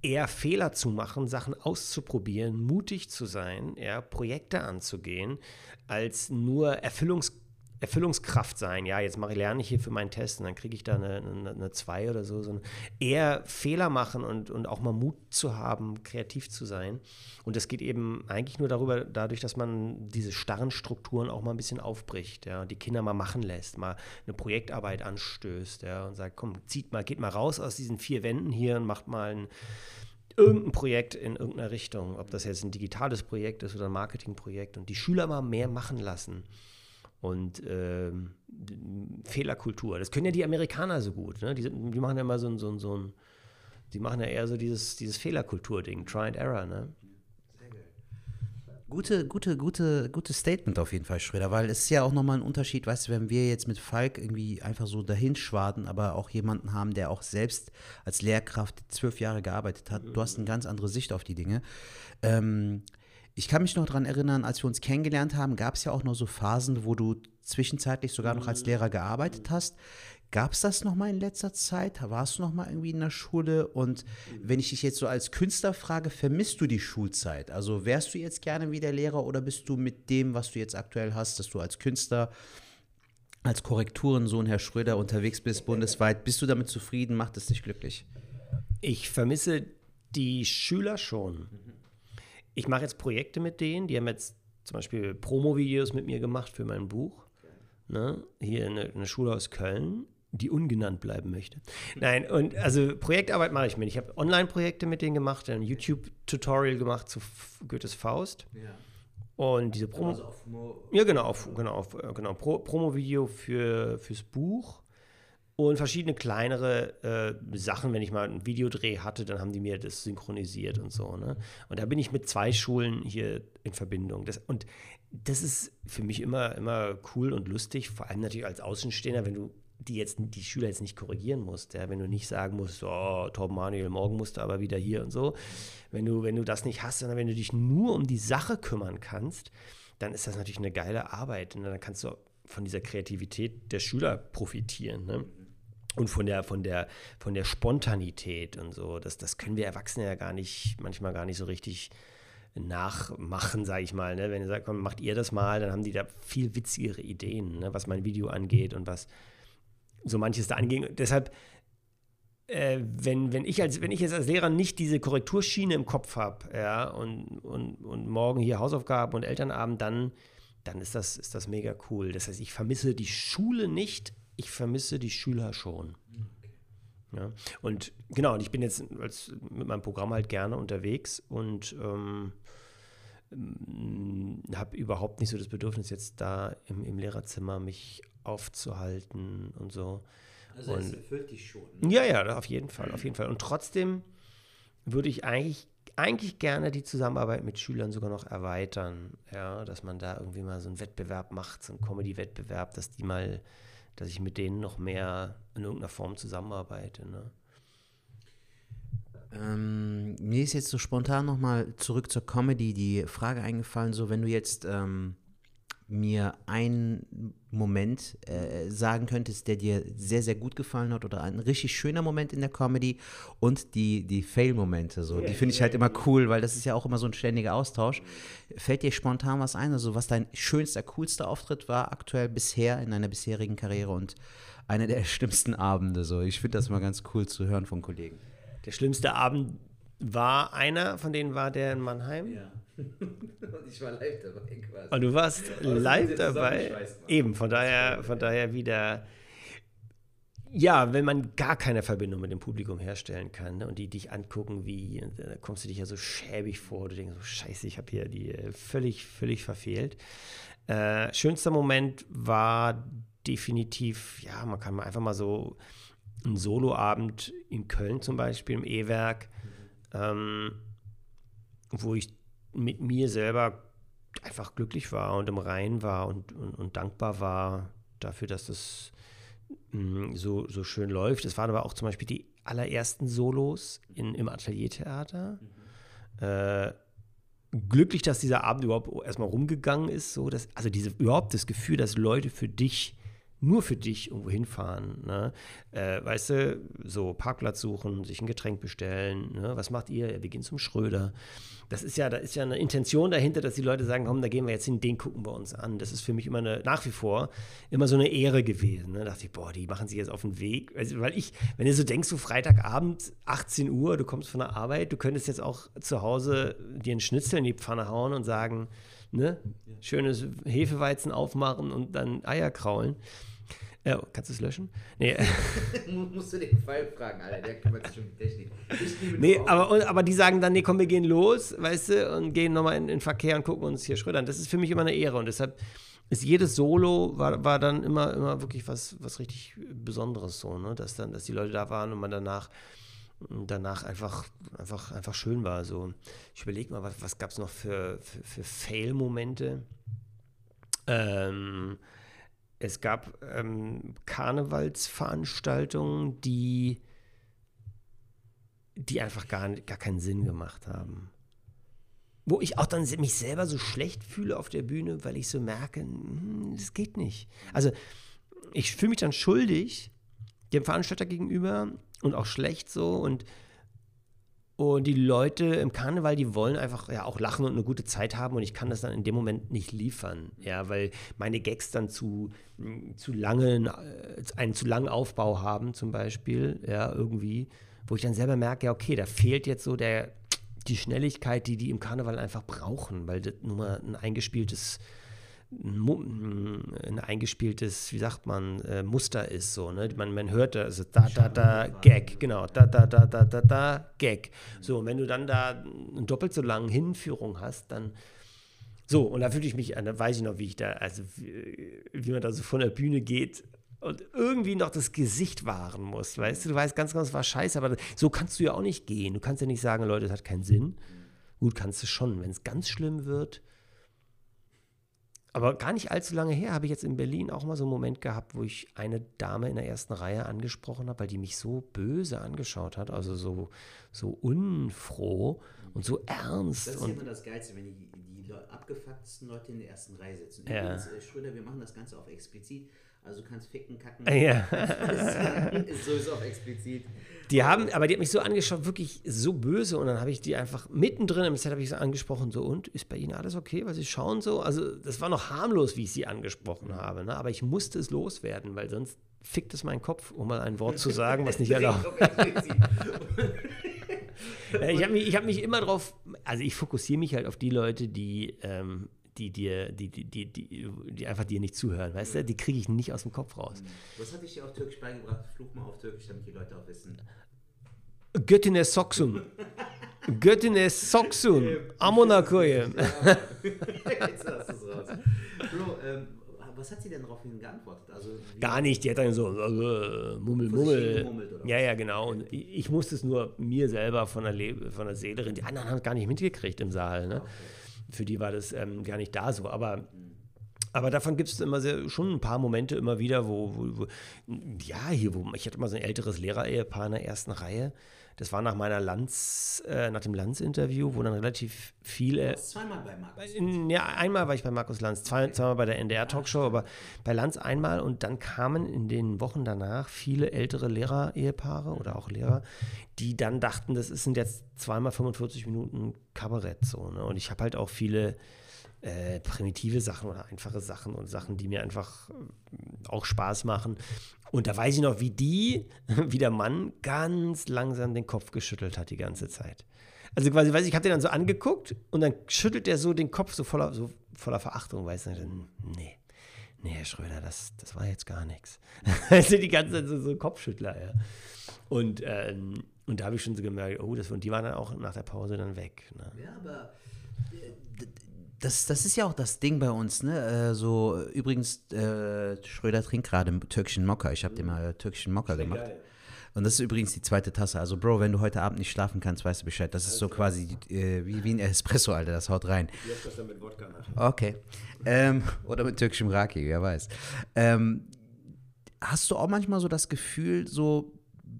eher Fehler zu machen, Sachen auszuprobieren, mutig zu sein, ja, Projekte anzugehen, als nur Erfüllungs Erfüllungskraft sein. Ja, jetzt mache lerne ich hier für meinen Test und dann kriege ich da eine 2 oder so. Sondern eher Fehler machen und, und auch mal Mut zu haben, kreativ zu sein. Und das geht eben eigentlich nur darüber, dadurch, dass man diese starren Strukturen auch mal ein bisschen aufbricht, ja, die Kinder mal machen lässt, mal eine Projektarbeit anstößt, ja, und sagt, komm, zieht mal, geht mal raus aus diesen vier Wänden hier und macht mal ein irgendein Projekt in irgendeiner Richtung, ob das jetzt ein digitales Projekt ist oder ein Marketingprojekt und die Schüler mal mehr machen lassen und äh, Fehlerkultur. Das können ja die Amerikaner so gut. Ne? Die, die, machen ja immer so ein, so ein, so ein, die machen ja eher so dieses, dieses Fehlerkultur-Ding, Try and Error. Ne? Gute, gute, gute, gutes Statement auf jeden Fall, Schröder, weil es ist ja auch nochmal ein Unterschied, weißt du, wenn wir jetzt mit Falk irgendwie einfach so dahin schwaden, aber auch jemanden haben, der auch selbst als Lehrkraft zwölf Jahre gearbeitet hat, du hast eine ganz andere Sicht auf die Dinge. Ähm, ich kann mich noch daran erinnern, als wir uns kennengelernt haben, gab es ja auch noch so Phasen, wo du zwischenzeitlich sogar noch als Lehrer gearbeitet hast. Gab es das noch mal in letzter Zeit? Warst du noch mal irgendwie in der Schule? Und wenn ich dich jetzt so als Künstler frage, vermisst du die Schulzeit? Also wärst du jetzt gerne wieder Lehrer oder bist du mit dem, was du jetzt aktuell hast, dass du als Künstler, als Korrekturensohn Herr Schröder unterwegs bist bundesweit, bist du damit zufrieden? Macht es dich glücklich? Ich vermisse die Schüler schon ich mache jetzt Projekte mit denen, die haben jetzt zum Beispiel Promo-Videos mit mir gemacht für mein Buch. Ne? Hier in einer Schule aus Köln, die ungenannt bleiben möchte. Nein, und also Projektarbeit mache ich mit. Ich habe Online-Projekte mit denen gemacht, ein YouTube-Tutorial gemacht zu Goethes Faust. Ja. Und diese Promo. Also auf ja, genau, auf, genau, auf, äh, genau Pro Promo-Video für, fürs Buch und verschiedene kleinere äh, Sachen. Wenn ich mal einen Videodreh hatte, dann haben die mir das synchronisiert und so. Ne? Und da bin ich mit zwei Schulen hier in Verbindung. Das, und das ist für mich immer, immer cool und lustig, vor allem natürlich als Außenstehender, wenn du die jetzt die Schüler jetzt nicht korrigieren musst, ja, wenn du nicht sagen musst, oh, Torben Manuel, morgen musst du aber wieder hier und so. Wenn du, wenn du das nicht hast, sondern wenn du dich nur um die Sache kümmern kannst, dann ist das natürlich eine geile Arbeit. Und dann kannst du von dieser Kreativität der Schüler profitieren. Ne? Und von der, von der, von der Spontanität und so. Das, das können wir Erwachsene ja gar nicht, manchmal gar nicht so richtig nachmachen, sage ich mal. Ne? Wenn ihr sagt, komm, macht ihr das mal, dann haben die da viel witzigere Ideen, ne? was mein Video angeht und was so manches da angeht. Deshalb, äh, wenn, wenn, ich als, wenn ich jetzt als Lehrer nicht diese Korrekturschiene im Kopf habe, ja, und, und, und morgen hier Hausaufgaben und Elternabend, dann, dann ist das, ist das mega cool. Das heißt, ich vermisse die Schule nicht, ich vermisse die Schüler schon. Ja, und genau, und ich bin jetzt als, mit meinem Programm halt gerne unterwegs und ähm, habe überhaupt nicht so das Bedürfnis, jetzt da im, im Lehrerzimmer mich aufzuhalten und so. Also und, es erfüllt dich schon. Ne? Ja, ja, auf jeden Fall, auf jeden Fall. Und trotzdem würde ich eigentlich, eigentlich gerne die Zusammenarbeit mit Schülern sogar noch erweitern. Ja, dass man da irgendwie mal so einen Wettbewerb macht, so einen Comedy-Wettbewerb, dass die mal dass ich mit denen noch mehr in irgendeiner Form zusammenarbeite. Ne? Ähm, mir ist jetzt so spontan nochmal zurück zur Comedy die Frage eingefallen, so wenn du jetzt ähm, mir einen Moment äh, sagen könntest, der dir sehr, sehr gut gefallen hat oder ein richtig schöner Moment in der Comedy und die, die Fail-Momente, so, die finde ich halt immer cool, weil das ist ja auch immer so ein ständiger Austausch. Fällt dir spontan was ein, also was dein schönster, coolster Auftritt war aktuell bisher in deiner bisherigen Karriere und einer der schlimmsten Abende, so. Ich finde das immer ganz cool zu hören von Kollegen. Der schlimmste Abend war einer, von denen war der in Mannheim. Ja. Und ich war live dabei quasi. Und du warst live dabei. Eben, von daher, von daher wieder. Ja, wenn man gar keine Verbindung mit dem Publikum herstellen kann ne, und die dich angucken, wie, da kommst du dich ja so schäbig vor. Du denkst so, scheiße, ich habe hier die äh, völlig, völlig verfehlt. Äh, schönster Moment war definitiv, ja, man kann einfach mal so einen Soloabend in Köln zum Beispiel, im E-Werk, ähm, wo ich mit mir selber einfach glücklich war und im Reinen war und, und, und dankbar war dafür, dass das mh, mm, so, so schön läuft. Es waren aber auch zum Beispiel die allerersten Solos in, im Ateliertheater. Mhm. Äh, glücklich, dass dieser Abend überhaupt erstmal rumgegangen ist. So, dass, also diese, überhaupt das Gefühl, dass Leute für dich nur für dich irgendwo hinfahren. Ne? Äh, weißt du, so Parkplatz suchen, sich ein Getränk bestellen. Ne? Was macht ihr? Wir gehen zum Schröder. Das ist ja, da ist ja eine Intention dahinter, dass die Leute sagen, komm, da gehen wir jetzt hin, den gucken wir uns an. Das ist für mich immer eine, nach wie vor immer so eine Ehre gewesen. Ne? Da dachte ich, boah, die machen sich jetzt auf den Weg. Also, weil ich, wenn du so denkst, so Freitagabend, 18 Uhr, du kommst von der Arbeit, du könntest jetzt auch zu Hause dir einen Schnitzel in die Pfanne hauen und sagen, ne, schönes Hefeweizen aufmachen und dann Eier kraulen. Ja, äh, kannst du es löschen? Nee. Musst du den Fall fragen, Alter, der kümmert sich um die Technik. Nee, aber, aber die sagen dann, nee, komm, wir gehen los, weißt du, und gehen nochmal in den Verkehr und gucken uns hier schrödern. Das ist für mich immer eine Ehre und deshalb ist jedes Solo war, war dann immer, immer wirklich was, was richtig Besonderes so, ne? Dass dann, dass die Leute da waren und man danach danach einfach, einfach, einfach schön war. So. Ich überlege mal, was, was gab es noch für, für, für Fail-Momente? Ähm, es gab ähm, Karnevalsveranstaltungen, die, die einfach gar, gar keinen Sinn gemacht haben. Wo ich auch dann mich selber so schlecht fühle auf der Bühne, weil ich so merke, hm, das geht nicht. Also ich fühle mich dann schuldig dem Veranstalter gegenüber und auch schlecht so und und die Leute im Karneval, die wollen einfach ja auch lachen und eine gute Zeit haben. Und ich kann das dann in dem Moment nicht liefern, ja, weil meine Gags dann zu, mm, zu langen, äh, einen zu langen Aufbau haben zum Beispiel, ja, irgendwie, wo ich dann selber merke, ja, okay, da fehlt jetzt so der, die Schnelligkeit, die die im Karneval einfach brauchen, weil das nur mal ein eingespieltes ein eingespieltes, wie sagt man, äh, Muster ist so, ne? Man, man hört da, also da, da, da, Gag, genau, da, da, da, da, da, da, Gag. So, und wenn du dann da eine doppelt so lange Hinführung hast, dann so, und da fühle ich mich, da weiß ich noch, wie ich da, also wie, wie man da so von der Bühne geht und irgendwie noch das Gesicht wahren muss, weißt du, du weißt ganz genau, es war scheiße, aber so kannst du ja auch nicht gehen. Du kannst ja nicht sagen, Leute, das hat keinen Sinn. Gut, kannst du schon, wenn es ganz schlimm wird, aber gar nicht allzu lange her habe ich jetzt in Berlin auch mal so einen Moment gehabt, wo ich eine Dame in der ersten Reihe angesprochen habe, weil die mich so böse angeschaut hat, also so, so unfroh und so ernst. Das ist und immer das Geilste, wenn die, die abgefucktesten Leute in der ersten Reihe sitzen. Ja. Übrigens, äh, Schröder, wir machen das Ganze auf explizit. Also du kannst ficken, kacken. Ja. ist sowieso auf explizit. Die haben, aber die hat mich so angeschaut, wirklich so böse. Und dann habe ich die einfach mittendrin im Set habe ich sie angesprochen, so und ist bei Ihnen alles okay, weil Sie schauen so. Also das war noch harmlos, wie ich sie angesprochen habe. Ne? Aber ich musste es loswerden, weil sonst fickt es meinen Kopf, um mal ein Wort zu sagen, was nicht erlaubt. ich habe mich, hab mich immer drauf, also ich fokussiere mich halt auf die Leute, die ähm, die dir, die, die, die, die, einfach dir nicht zuhören, weißt du? Die kriege ich nicht aus dem Kopf raus. Was habe ich dir auf Türkisch beigebracht? Fluch mal auf Türkisch, damit die Leute auch wissen. Göttine Soxun. Göttine Soxun. Amonakoye. Jetzt hast du es raus. Bro, ähm, was hat sie denn daraufhin geantwortet? Also, Gar nicht, die hat dann so äh, Mummel, Mummel. Ja, ja, genau. Und ich, ich, musste es nur mir selber von der, Le von der Seelerin, die anderen haben es gar nicht mitgekriegt im Saal. Ne? Okay für die war das ähm, gar nicht da so. Aber Aber davon gibt es immer sehr, schon ein paar Momente immer wieder, wo, wo, wo ja, hier, wo ich hatte mal so ein älteres Lehrer-Ehepaar in der ersten Reihe. Das war nach meiner Lanz, äh, nach dem Lanz-Interview, wo dann relativ viele. Zweimal bei Markus. Ja, einmal war ich bei Markus Lanz, zwei, zweimal bei der NDR-Talkshow, aber bei Lanz einmal und dann kamen in den Wochen danach viele ältere Lehrer-Ehepaare oder auch Lehrer, die dann dachten, das sind jetzt zweimal 45 Minuten Kabarett so. Ne? Und ich habe halt auch viele äh, primitive Sachen oder einfache Sachen und Sachen, die mir einfach äh, auch Spaß machen. Und da weiß ich noch, wie die, wie der Mann ganz langsam den Kopf geschüttelt hat die ganze Zeit. Also quasi, weiß ich, ich habe den dann so angeguckt und dann schüttelt er so den Kopf so voller, so voller Verachtung, weiß ich, nee, nee, Herr Schröder, das, das war jetzt gar nichts. Also die ganze Zeit so, so Kopfschüttler, ja. Und, ähm, und da habe ich schon so gemerkt, oh, das, und die waren dann auch nach der Pause dann weg. Ne? Ja, aber das, das ist ja auch das Ding bei uns, ne? Äh, so, übrigens, äh, Schröder trinkt gerade türkischen Mokka. Ich habe dir mal türkischen Mokka gemacht. geil. Und das ist übrigens die zweite Tasse. Also, Bro, wenn du heute Abend nicht schlafen kannst, weißt du Bescheid. Das ist so quasi äh, wie, wie ein Espresso, Alter. Das haut rein. Jetzt das dann mit Wodka nach. Okay. Ähm, oder mit türkischem Raki, wer weiß. Ähm, hast du auch manchmal so das Gefühl, so,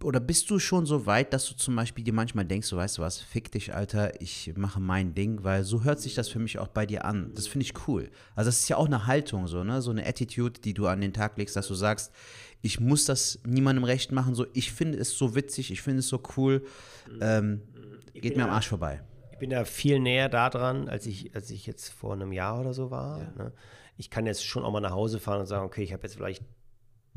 oder bist du schon so weit, dass du zum Beispiel dir manchmal denkst, so weißt du was, fick dich, Alter, ich mache mein Ding, weil so hört sich das für mich auch bei dir an. Das finde ich cool. Also das ist ja auch eine Haltung, so, ne? So eine Attitude, die du an den Tag legst, dass du sagst, ich muss das niemandem recht machen, so, ich finde es so witzig, ich finde es so cool, ähm, geht mir am ja- Arsch vorbei. Ich bin da viel näher da dran, als ich, als ich jetzt vor einem Jahr oder so war. Ne? Ich kann jetzt schon auch mal nach Hause fahren und sagen, okay, ich habe jetzt vielleicht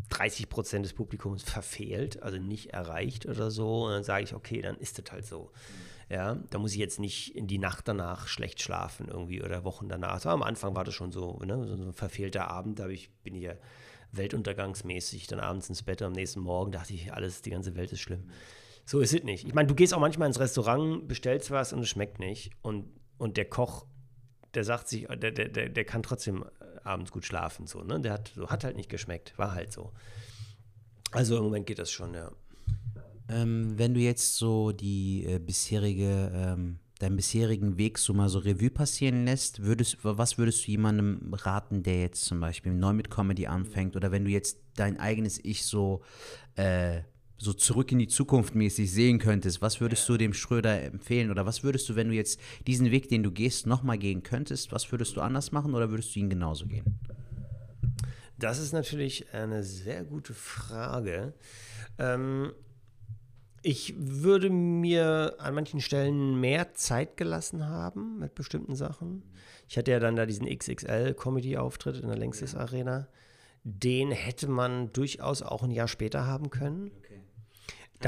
30 Prozent des Publikums verfehlt, also nicht erreicht oder so. Und dann sage ich, okay, dann ist das halt so. Ja, da muss ich jetzt nicht in die Nacht danach schlecht schlafen irgendwie oder Wochen danach. So, am Anfang war das schon so, ne? so ein verfehlter Abend, da ich, bin ich ja weltuntergangsmäßig dann abends ins Bett und am nächsten Morgen dachte ich, alles, die ganze Welt ist schlimm. So ist es nicht. Ich meine, du gehst auch manchmal ins Restaurant, bestellst was und es schmeckt nicht. Und, und der Koch, der sagt sich, der, der, der, kann trotzdem abends gut schlafen. So, ne? Der hat, so, hat halt nicht geschmeckt. War halt so. Also im Moment geht das schon, ja. Ähm, wenn du jetzt so die äh, bisherige, ähm, deinen bisherigen Weg so mal so Revue passieren lässt, würdest, was würdest du jemandem raten, der jetzt zum Beispiel neu mit Comedy anfängt oder wenn du jetzt dein eigenes Ich so, äh, so zurück in die Zukunft mäßig sehen könntest, was würdest du dem Schröder empfehlen oder was würdest du, wenn du jetzt diesen Weg, den du gehst, nochmal gehen könntest, was würdest du anders machen oder würdest du ihn genauso gehen? Das ist natürlich eine sehr gute Frage. Ähm, ich würde mir an manchen Stellen mehr Zeit gelassen haben mit bestimmten Sachen. Ich hatte ja dann da diesen XXL-Comedy-Auftritt in der Längstes Arena. Den hätte man durchaus auch ein Jahr später haben können.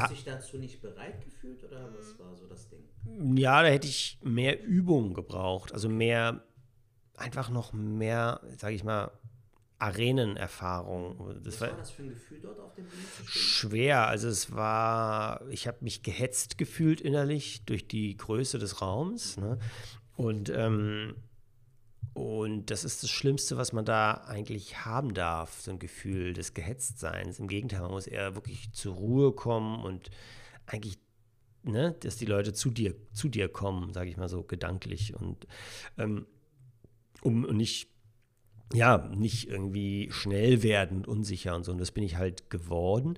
Hast du dich dazu nicht bereit gefühlt oder was war so das Ding? Ja, da hätte ich mehr Übung gebraucht. Also mehr, einfach noch mehr, sage ich mal, Arenenerfahrung. Das war, das für ein Gefühl dort auf dem Bühne schwer. Also es war, ich habe mich gehetzt gefühlt innerlich durch die Größe des Raums. Ne? Und, ähm, und das ist das Schlimmste, was man da eigentlich haben darf, so ein Gefühl des Gehetztseins. Im Gegenteil, man muss eher wirklich zur Ruhe kommen und eigentlich, ne, dass die Leute zu dir, zu dir kommen, sage ich mal so, gedanklich und ähm, um nicht ja, nicht irgendwie schnell werden und unsicher und so. Und das bin ich halt geworden.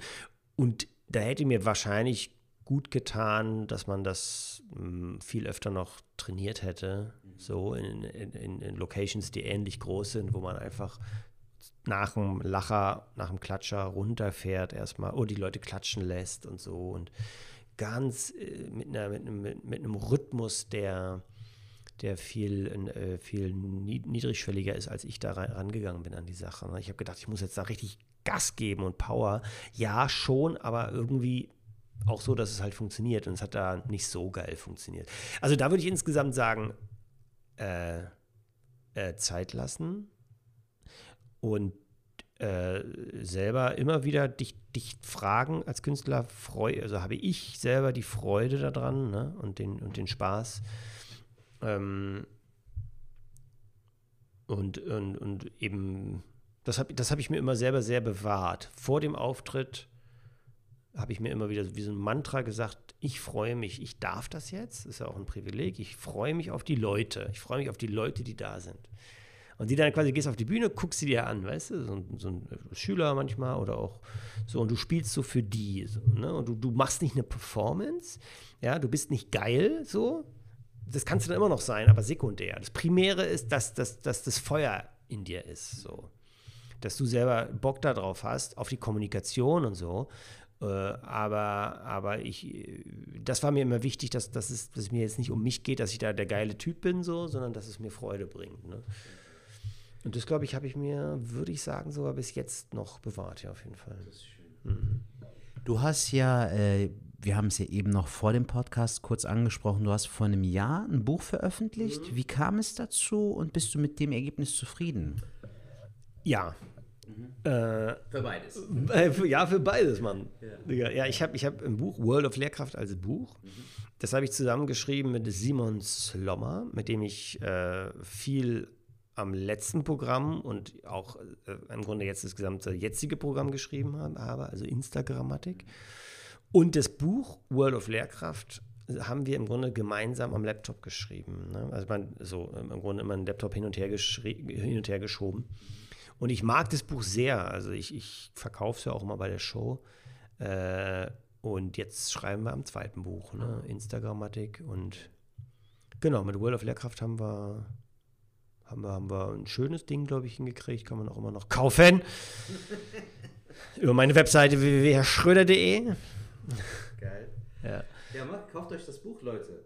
Und da hätte mir wahrscheinlich gut getan, dass man das mh, viel öfter noch trainiert hätte. So in, in, in, Locations, die ähnlich groß sind, wo man einfach nach dem Lacher, nach dem Klatscher runterfährt erstmal, oder die Leute klatschen lässt und so. Und ganz äh, mit, einer, mit, einem, mit, mit einem Rhythmus, der der viel, äh, viel nied- niedrigschwelliger ist, als ich da rangegangen bin an die Sache. ne? Ich habe gedacht, ich muss jetzt da richtig Gas geben und Power. Ja, schon, aber irgendwie auch so, dass es halt funktioniert. Und es hat da nicht so geil funktioniert. Also da würde ich insgesamt sagen, äh, äh, Zeit lassen und äh, selber immer wieder dich, dich fragen als Künstler, freu, also habe ich selber die Freude daran ne? und, den, und den Spaß. Ähm, und, und, und eben, das habe das hab ich mir immer selber sehr bewahrt. Vor dem Auftritt habe ich mir immer wieder wie so ein Mantra gesagt, ich freue mich, ich darf das jetzt, ist ja auch ein Privileg, ich freue mich auf die Leute, ich freue mich auf die Leute, die da sind. Und die dann quasi gehst auf die Bühne, guckst sie dir an, weißt du, so, ein- so ein Schüler manchmal oder auch so, und du spielst so für die. So, ne? Und du, du machst nicht eine Performance, ja, du bist nicht geil, so. Das kannst du dann immer noch sein, aber sekundär. Das Primäre ist, dass, dass, dass das Feuer in dir ist, so. Dass du selber Bock darauf hast, auf die Kommunikation und so. Äh, aber, aber ich, das war mir immer wichtig, dass, dass, es, dass es mir jetzt nicht um mich geht, dass ich da der geile Typ bin, so, sondern dass es mir Freude bringt. Ne? Und das, glaube ich, habe ich mir, würde ich sagen, sogar bis jetzt noch bewahrt, ja, auf jeden Fall. Du hast ja, äh, wir haben es ja eben noch vor dem Podcast kurz angesprochen, du hast vor einem Jahr ein Buch veröffentlicht. Wie kam es dazu und bist du mit dem Ergebnis zufrieden? Ja. Äh, Für beides. Äh, für- Ja, für beides, Mann. Ja, ja ich habe ich hab ein Buch, World of Lehrkraft als Buch. Das habe ich zusammengeschrieben mit Simon Slommer, mit dem ich äh, viel am letzten Programm und auch äh, im Grunde jetzt das gesamte jetzige Programm geschrieben habe, also Instagrammatik. Und das Buch World of Lehrkraft haben wir im Grunde gemeinsam am Laptop geschrieben. Ne? Also man, so im Grunde immer einen Laptop hin und her, hin und her geschoben. Und ich mag das Buch sehr. Also ich, ich verkaufe es ja auch immer bei der Show. Äh, und jetzt schreiben wir am zweiten Buch, ne? Instagrammatik. Und genau, mit World of Lehrkraft haben wir, haben wir, haben wir ein schönes Ding, glaube ich, hingekriegt. Kann man auch immer noch kaufen. Über meine Webseite www.schröder.de. Geil. Ja. Ja, macht, kauft euch das Buch, Leute.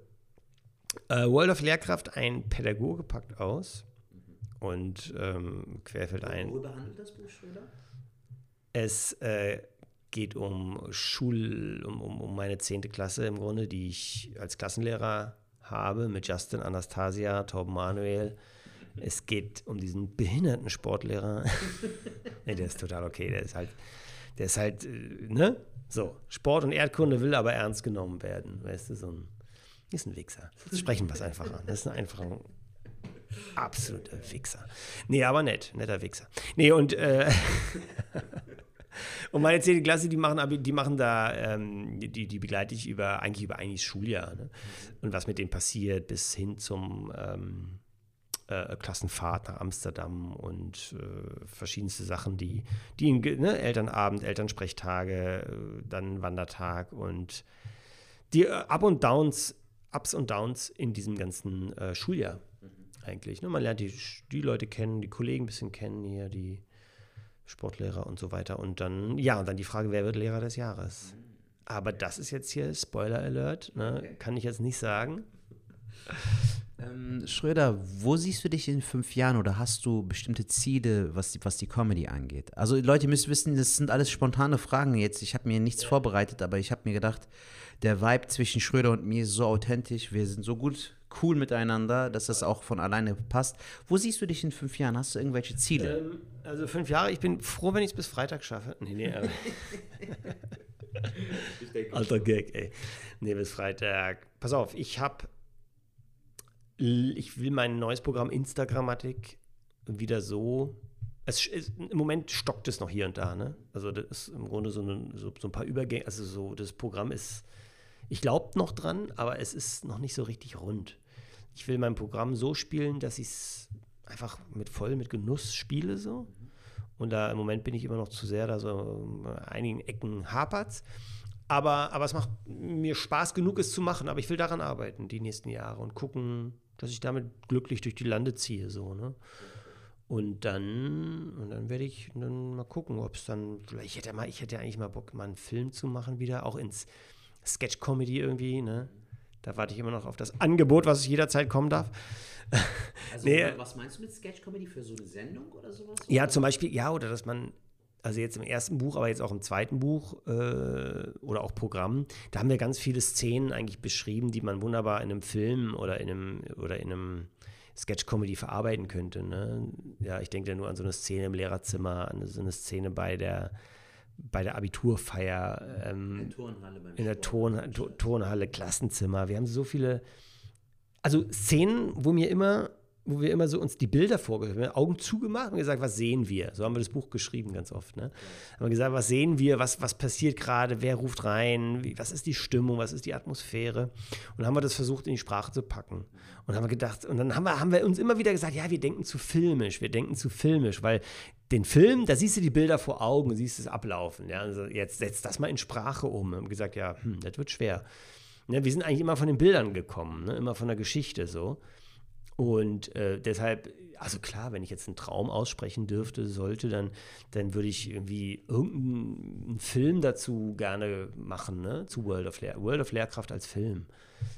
Äh, World of Lehrkraft, ein Pädagoge packt aus. Und ähm, querfeld ein. Worüber handelt das Buch, Schröder? Es äh, geht um Schul, um, um, um meine 10. Klasse im Grunde, die ich als Klassenlehrer habe mit Justin, Anastasia, Torben Manuel. Es geht um diesen behinderten Sportlehrer. nee, der ist total okay. Der ist halt, der ist halt, äh, ne? So, Sport und Erdkunde will aber ernst genommen werden. Weißt du, so ein, ist ein Wichser. Das sprechen wir es einfach an. Das ist ein einfacher, absoluter Wichser. Nee, aber nett, netter Wichser. Nee, und, äh, und meine 10. Klasse, die machen, die machen da, ähm, die, die begleite ich über, eigentlich über einiges Schuljahr. Ne? Und was mit denen passiert, bis hin zum ähm, äh, Klassenfahrt nach Amsterdam und äh, verschiedenste Sachen, die, die ne, Elternabend, Elternsprechtage, äh, dann Wandertag und die äh, Up und Downs, Ups und Downs in diesem ganzen äh, Schuljahr eigentlich. Ne? Man lernt die, die Leute kennen, die Kollegen ein bisschen kennen hier, die Sportlehrer und so weiter. Und dann, ja, und dann die Frage, wer wird Lehrer des Jahres? Aber das ist jetzt hier Spoiler Alert, ne? kann ich jetzt nicht sagen. Ähm, Schröder, wo siehst du dich in fünf Jahren oder hast du bestimmte Ziele, was die, was die Comedy angeht? Also Leute müssen wissen, das sind alles spontane Fragen jetzt. Ich habe mir nichts vorbereitet, aber ich habe mir gedacht, der Vibe zwischen Schröder und mir ist so authentisch, wir sind so gut cool miteinander, dass das auch von alleine passt. Wo siehst du dich in fünf Jahren? Hast du irgendwelche Ziele? Ähm, also fünf Jahre, ich bin froh, wenn ich es bis Freitag schaffe. Nee, nee, aber Alter Gag, ey. Nee, bis Freitag. Pass auf, ich habe, ich will mein neues Programm Instagrammatik wieder so, es, ist, im Moment stockt es noch hier und da, ne? Also das ist im Grunde so, eine, so, so ein paar Übergänge, also so, das Programm ist, ich glaube noch dran, aber es ist noch nicht so richtig rund. Ich will mein Programm so spielen, dass ich es einfach mit voll mit Genuss spiele so. Und da im Moment bin ich immer noch zu sehr, da so an einigen Ecken hapert's. Aber, aber es macht mir Spaß genug, es zu machen. Aber ich will daran arbeiten, die nächsten Jahre und gucken, dass ich damit glücklich durch die Lande ziehe. So, ne? Und dann, und dann werde ich dann mal gucken, ob es dann, vielleicht ich hätte, mal, ich hätte eigentlich mal Bock, mal einen Film zu machen wieder, auch ins Sketch-Comedy irgendwie, ne? Da warte ich immer noch auf das Angebot, was jederzeit kommen darf. Also, nee. was meinst du mit Sketch-Comedy für so eine Sendung oder sowas? Ja, zum Beispiel, ja, oder dass man, also jetzt im ersten Buch, aber jetzt auch im zweiten Buch äh, oder auch Programm, da haben wir ganz viele Szenen eigentlich beschrieben, die man wunderbar in einem Film oder in einem, oder in einem Sketch-Comedy verarbeiten könnte. Ne? Ja, ich denke da nur an so eine Szene im Lehrerzimmer, an so eine Szene bei der, bei der Abiturfeier. Ähm, Turnhalle beim in der Ton, to, Turnhalle, Klassenzimmer. Wir haben so viele, also Szenen, wo mir immer wo wir immer so uns die Bilder vorgestellt haben, Augen zugemacht und gesagt, was sehen wir? So haben wir das Buch geschrieben ganz oft. Ne? Haben wir gesagt, was sehen wir, was, was passiert gerade, wer ruft rein, wie, was ist die Stimmung, was ist die Atmosphäre? Und haben wir das versucht in die Sprache zu packen. Und haben wir gedacht, und dann haben wir, haben wir uns immer wieder gesagt, ja, wir denken zu filmisch, wir denken zu filmisch, weil den Film, da siehst du die Bilder vor Augen, siehst es ablaufen. Ja? Also jetzt setzt das mal in Sprache um. Wir haben gesagt, ja, hm, das wird schwer. Ne, wir sind eigentlich immer von den Bildern gekommen, ne? immer von der Geschichte so. Und äh, deshalb, also klar, wenn ich jetzt einen Traum aussprechen dürfte, sollte, dann, dann würde ich irgendwie irgendeinen Film dazu gerne machen, ne? zu World of, Lehr World of Lehrkraft als Film.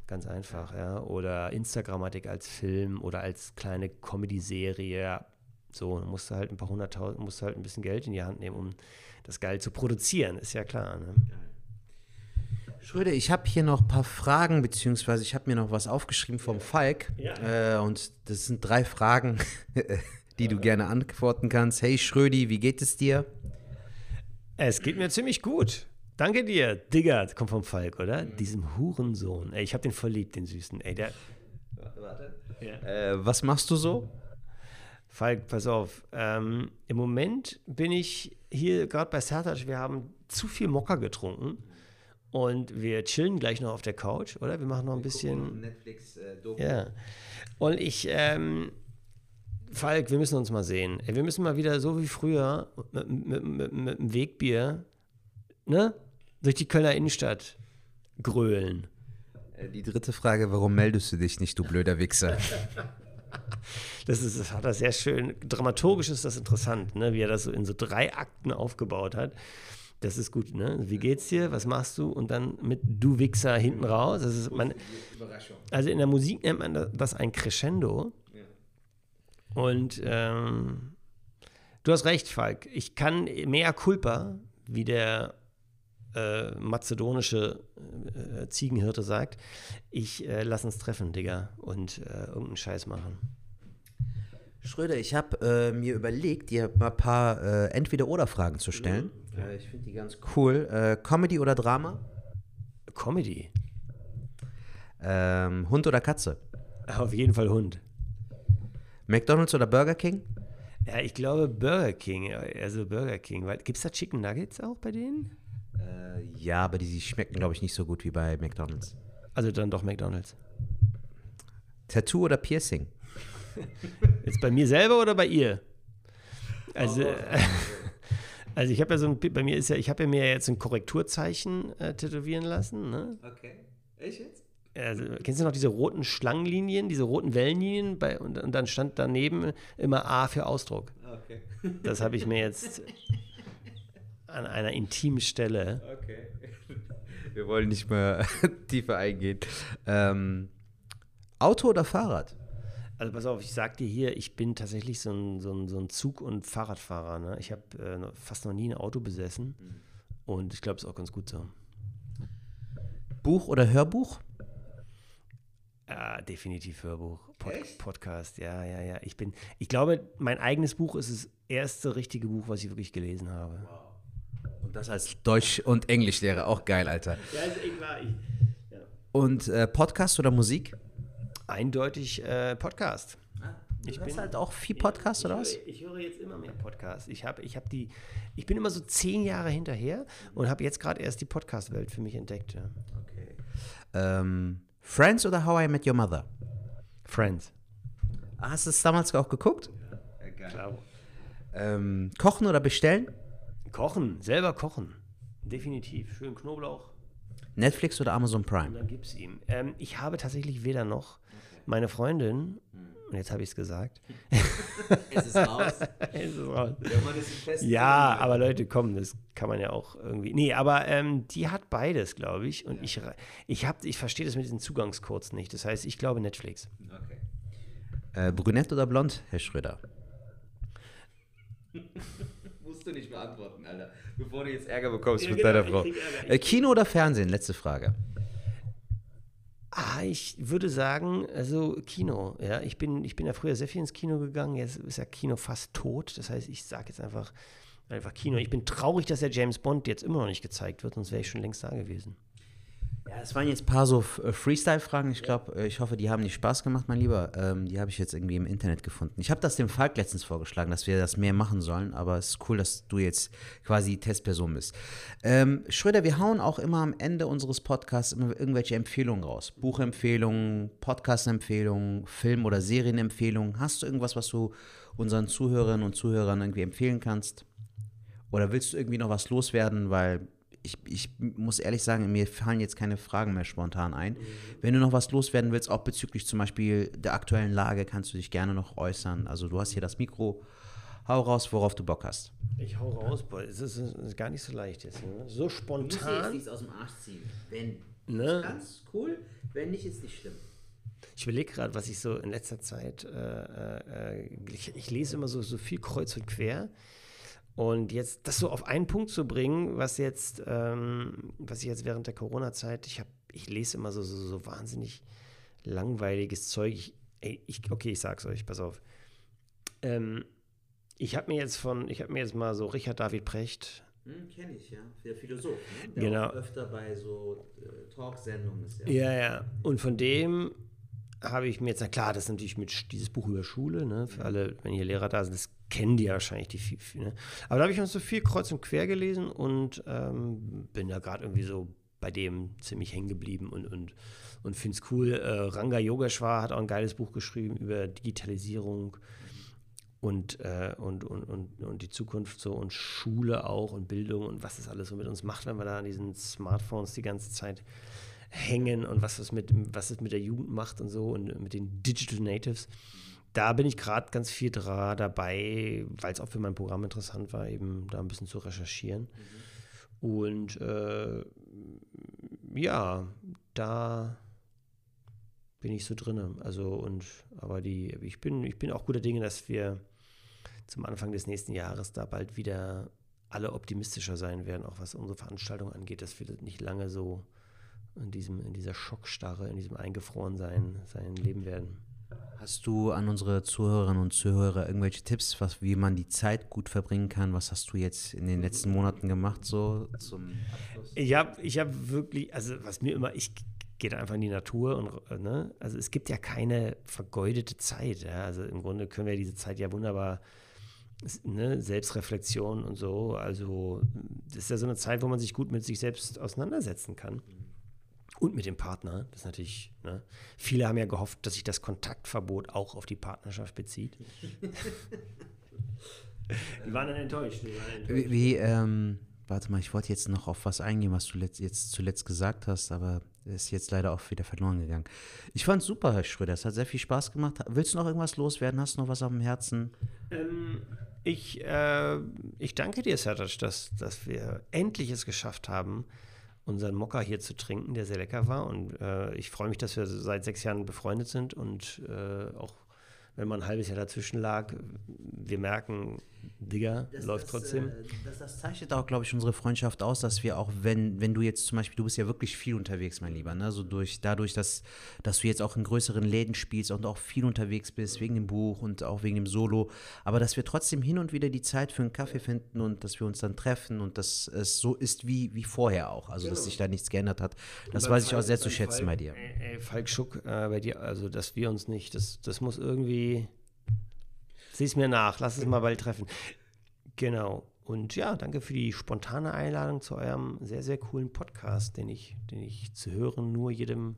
Ganz einfach, ja. Oder Instagrammatik als Film oder als kleine Comedy-Serie. So, dann musst du halt ein paar hunderttausend, musst du halt ein bisschen Geld in die Hand nehmen, um das geil zu produzieren, ist ja klar. Ne? Schröder, ich habe hier noch ein paar Fragen, beziehungsweise ich habe mir noch was aufgeschrieben vom Falk. Ja. Äh, und das sind drei Fragen, die du gerne antworten kannst. Hey Schrödi, wie geht es dir? Es geht mir ziemlich gut. Danke dir, Digga. Kommt vom Falk, oder? Diesem Hurensohn. Ey, ich hab den verliebt, den Süßen. Ey, der. Warte. Ja. Äh, was machst du so? Falk, pass auf. Ähm, Im Moment bin ich hier gerade bei Sertac. Wir haben zu viel Mokka getrunken. Und wir chillen gleich noch auf der Couch, oder? Wir machen noch ein bisschen. Netflix, Ja. Und ich, ähm, Falk, wir müssen uns mal sehen. Wir müssen mal wieder so wie früher mit, mit, mit, mit einem Wegbier, ne? Durch die Kölner Innenstadt grölen. Äh, Die dritte Frage, warum meldest du dich nicht, du blöder Wichser? Das, ist, das hat er sehr schön. Dramaturgisch ist das interessant, ne? wie er das so in so drei Akten aufgebaut hat. Das ist gut, ne? Wie geht's dir? Was machst du? Und dann mit Du Wichser hinten raus. Das ist man, also in der Musik nennt man das ein Crescendo. Und ähm, du hast recht, Falk. Ich kann mehr Culpa, wie der äh, mazedonische äh, Ziegenhirte sagt. Ich äh, lass uns treffen, Digga, und äh, irgendeinen Scheiß machen. Schröder, ich habe äh, mir überlegt, dir mal ein paar äh, Entweder-Oder-Fragen zu stellen. Äh, ich finde die ganz cool. Äh, Comedy oder Drama? Comedy. Ähm, Hund oder Katze? Auf jeden Fall Hund. McDonald's oder Burger King? Ja, ich glaube Burger King, also Burger King. Gibt es da Chicken Nuggets auch bei denen? Äh, ja, aber die schmecken, glaube ich, nicht so gut wie bei McDonald's. Also dann doch McDonald's. Tattoo oder Piercing? Jetzt bei mir selber oder bei ihr? Also, also ich habe ja so ein, bei mir ist ja, ich habe ja mir jetzt ein Korrekturzeichen äh, tätowieren lassen. Ne? Okay. Echt jetzt? Also, kennst du noch diese roten Schlangenlinien, diese roten Wellenlinien? Bei, und, und dann stand daneben immer A für Ausdruck. Okay. Das habe ich mir jetzt an einer intimen Stelle. Okay. Wir wollen nicht mehr tiefer eingehen. Ähm, Auto oder Fahrrad? Also pass auf, ich sag dir hier, ich bin tatsächlich so ein, so ein, so ein Zug- und Fahrradfahrer. Ne? Ich habe äh, fast noch nie ein Auto besessen und ich glaube, es ist auch ganz gut so. Buch oder Hörbuch? Ja, definitiv Hörbuch, Pod Podcast, ja, ja, ja. Ich bin, ich glaube, mein eigenes Buch ist das erste richtige Buch, was ich wirklich gelesen habe. Und das als Deutsch- und Englischlehrer. Auch geil, Alter. Ja, ist echt wahr. Ich, Und äh, Podcast oder Musik? Eindeutig äh, Podcast. Ich bin halt auch viel Podcast oder was? Ich höre, ich höre jetzt immer mehr Podcasts. Ich habe ich hab die, ich bin immer so zehn Jahre hinterher und habe jetzt gerade erst die Podcast-Welt für mich entdeckt. Ja. Okay. Ähm, Friends oder How I Met Your Mother? Friends. Ah, Hast du es damals auch geguckt? Klar. Ähm, kochen oder bestellen? Kochen, selber kochen. Definitiv. Schön Knoblauch. Netflix oder Amazon Prime? dann gib's ihm. Ähm, ich habe tatsächlich weder noch. Meine Freundin, und jetzt habe ich es gesagt. Es ist raus. Es ist raus. Ja, aber Leute, komm, das kann man ja auch irgendwie. Nee, aber ähm, die hat beides, glaube ich. Und ich, ich, hab- ich verstehe das mit diesen Zugangscodes nicht. Das heißt, ich glaube Netflix. Äh, brünett oder blond, Herr Schröder? Musst du nicht beantworten, Alter. Bevor du jetzt Ärger bekommst Ja, mit genau, deiner Frau. Äh, Kino oder Fernsehen? Letzte Frage. Ah, ich würde sagen, also Kino. Ja, ich bin, ich bin ja früher sehr viel ins Kino gegangen. Jetzt ist ja Kino fast tot. Das heißt, ich sage jetzt einfach, einfach Kino. Ich bin traurig, dass der James Bond jetzt immer noch nicht gezeigt wird, sonst wäre ich schon längst da gewesen. Ja, es waren jetzt ein paar so äh, Freestyle-Fragen. Ich glaube, äh, ich hoffe, die haben dir Spaß gemacht, mein Lieber. Ähm, die habe ich jetzt irgendwie im Internet gefunden. Ich habe das dem Falk letztens vorgeschlagen, dass wir das mehr machen sollen, aber es ist cool, dass du jetzt quasi Testperson bist. Ähm, Schröder, wir hauen auch immer am Ende unseres Podcasts immer irgendwelche Empfehlungen raus. Buchempfehlungen, Podcast-Empfehlungen, Film- oder Serienempfehlungen. Hast du irgendwas, was du unseren Zuhörerinnen und Zuhörern irgendwie empfehlen kannst? Oder willst du irgendwie noch was loswerden? Weil ich, ich muss ehrlich sagen, mir fallen jetzt keine Fragen mehr spontan ein. Wenn du noch was loswerden willst, auch bezüglich zum Beispiel der aktuellen Lage, kannst du dich gerne noch äußern. Also du hast hier das Mikro. Hau raus, worauf du Bock hast. Ich hau raus, boah, es ist, ist gar nicht so leicht jetzt. Ne? So spontan. aus dem Arsch ziehen. Wenn Ne? ganz cool, wenn nicht, ist nicht schlimm. Ich überlege gerade, was ich so in letzter Zeit, äh, äh, ich, ich lese immer so, so viel kreuz und quer. Und jetzt das so auf einen Punkt zu bringen, was jetzt, ähm, was ich jetzt während der Corona-Zeit, ich habe, ich lese immer so, so, so wahnsinnig langweiliges Zeug. Ich, ey, ich, okay, ich sag's euch, pass auf. Ähm, ich habe mir jetzt von, ich habe mir jetzt mal so Richard David Precht, Hm, Kenne ich, ja. Der Philosoph, ne? Der Genau. öfter bei so äh, Talksendungen ist. Ja, ja. Und von dem habe ich mir jetzt, na klar, das ist natürlich mit dieses Buch über Schule, ne, für alle, wenn hier Lehrer da sind, das kennen die ja wahrscheinlich, die viel, viel, ne? Aber da habe ich uns so viel kreuz und quer gelesen und ähm, bin da gerade irgendwie so bei dem ziemlich hängen geblieben und, und, und finde es cool. Äh, Ranga Yogeshwar hat auch ein geiles Buch geschrieben über Digitalisierung und, äh, und, und, und, und die Zukunft so und Schule auch und Bildung und was das alles so mit uns macht, wenn wir da an diesen Smartphones die ganze Zeit hängen und was es mit, was es mit der Jugend macht und so und mit den Digital Natives. Da bin ich gerade ganz viel dra dabei, weil es auch für mein Programm interessant war, eben da ein bisschen zu recherchieren. Und äh, ja, da bin ich so drin. Also und aber die, ich bin, ich bin auch guter Dinge, dass wir zum Anfang des nächsten Jahres da bald wieder alle optimistischer sein werden, auch was unsere Veranstaltung angeht, dass wir nicht lange so in diesem, in dieser Schockstarre, in diesem Eingefrorensein sein leben werden. Hast du an unsere Zuhörerinnen und Zuhörer irgendwelche Tipps, was, wie man die Zeit gut verbringen kann? Was hast du jetzt in den letzten Monaten gemacht, so zum Abschluss? Ich habe ich hab wirklich, also was mir immer, ich gehe da einfach in die Natur und, ne, also es gibt ja keine vergeudete Zeit, ja, also im Grunde können wir diese Zeit ja wunderbar, ne, Selbstreflexion und so, also das ist ja so eine Zeit, wo man sich gut mit sich selbst auseinandersetzen kann. Und mit dem Partner, das ist natürlich, ne? viele haben ja gehofft, dass sich das Kontaktverbot auch auf die Partnerschaft bezieht. die waren dann enttäuscht. Waren enttäuscht. Wie, wie ähm, warte mal, ich wollte jetzt noch auf was eingehen, was du jetzt zuletzt gesagt hast, aber ist jetzt leider auch wieder verloren gegangen. Ich fand super, Herr Schröder, es hat sehr viel Spaß gemacht. Willst du noch irgendwas loswerden? Hast du noch was auf dem Herzen? Ähm, ich, äh, ich danke dir, Sertac, dass, dass wir endlich es geschafft haben, unseren Mokka hier zu trinken, der sehr lecker war. Und äh, ich freue mich, dass wir seit sechs Jahren befreundet sind und äh, auch wenn man ein halbes Jahr dazwischen lag, wir merken, Digga, läuft trotzdem. äh, das, das zeichnet auch, glaube ich, unsere Freundschaft aus, dass wir auch, wenn, wenn du jetzt zum Beispiel, du bist ja wirklich viel unterwegs, mein Lieber, ne? So durch, dadurch, dass, dass du jetzt auch in größeren Läden spielst und auch viel unterwegs bist, wegen dem Buch und auch wegen dem Solo, aber dass wir trotzdem hin und wieder die Zeit für einen Kaffee finden und dass wir uns dann treffen und dass es so ist wie, wie vorher auch, also dass sich da nichts geändert hat. Das weiß ich auch sehr zu schätzen bei dir. Ey, ey, Falk Schuck, äh, bei dir, also dass wir uns nicht, das, das muss irgendwie. Sieh's mir nach, lass es mal bald treffen. Genau. Und ja, danke für die spontane Einladung zu eurem sehr, sehr coolen Podcast, den ich, den ich zu hören nur jedem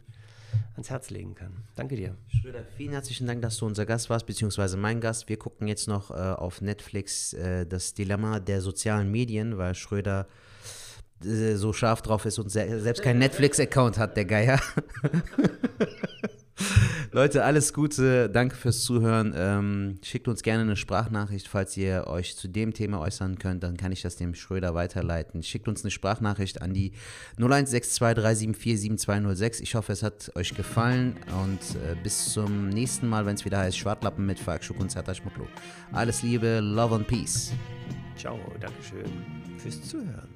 ans Herz legen kann. Danke dir. Schröder, vielen herzlichen Dank, dass du unser Gast warst, beziehungsweise mein Gast. Wir gucken jetzt noch äh, auf Netflix äh, das Dilemma der sozialen Medien, weil Schröder äh, so scharf drauf ist und se selbst keinen Netflix-Account hat, der Geier. Leute, alles Gute, danke fürs Zuhören. Ähm, schickt uns gerne eine Sprachnachricht, falls ihr euch zu dem Thema äußern könnt, dann kann ich das dem Schröder weiterleiten. Schickt uns eine Sprachnachricht an die 016237472206. Ich hoffe, es hat euch gefallen und äh, bis zum nächsten Mal, wenn es wieder heißt Schwartlappen mit Falk Schuck und Zertac Schmucklo. Alles Liebe, Love and Peace. Ciao, Dankeschön fürs Zuhören.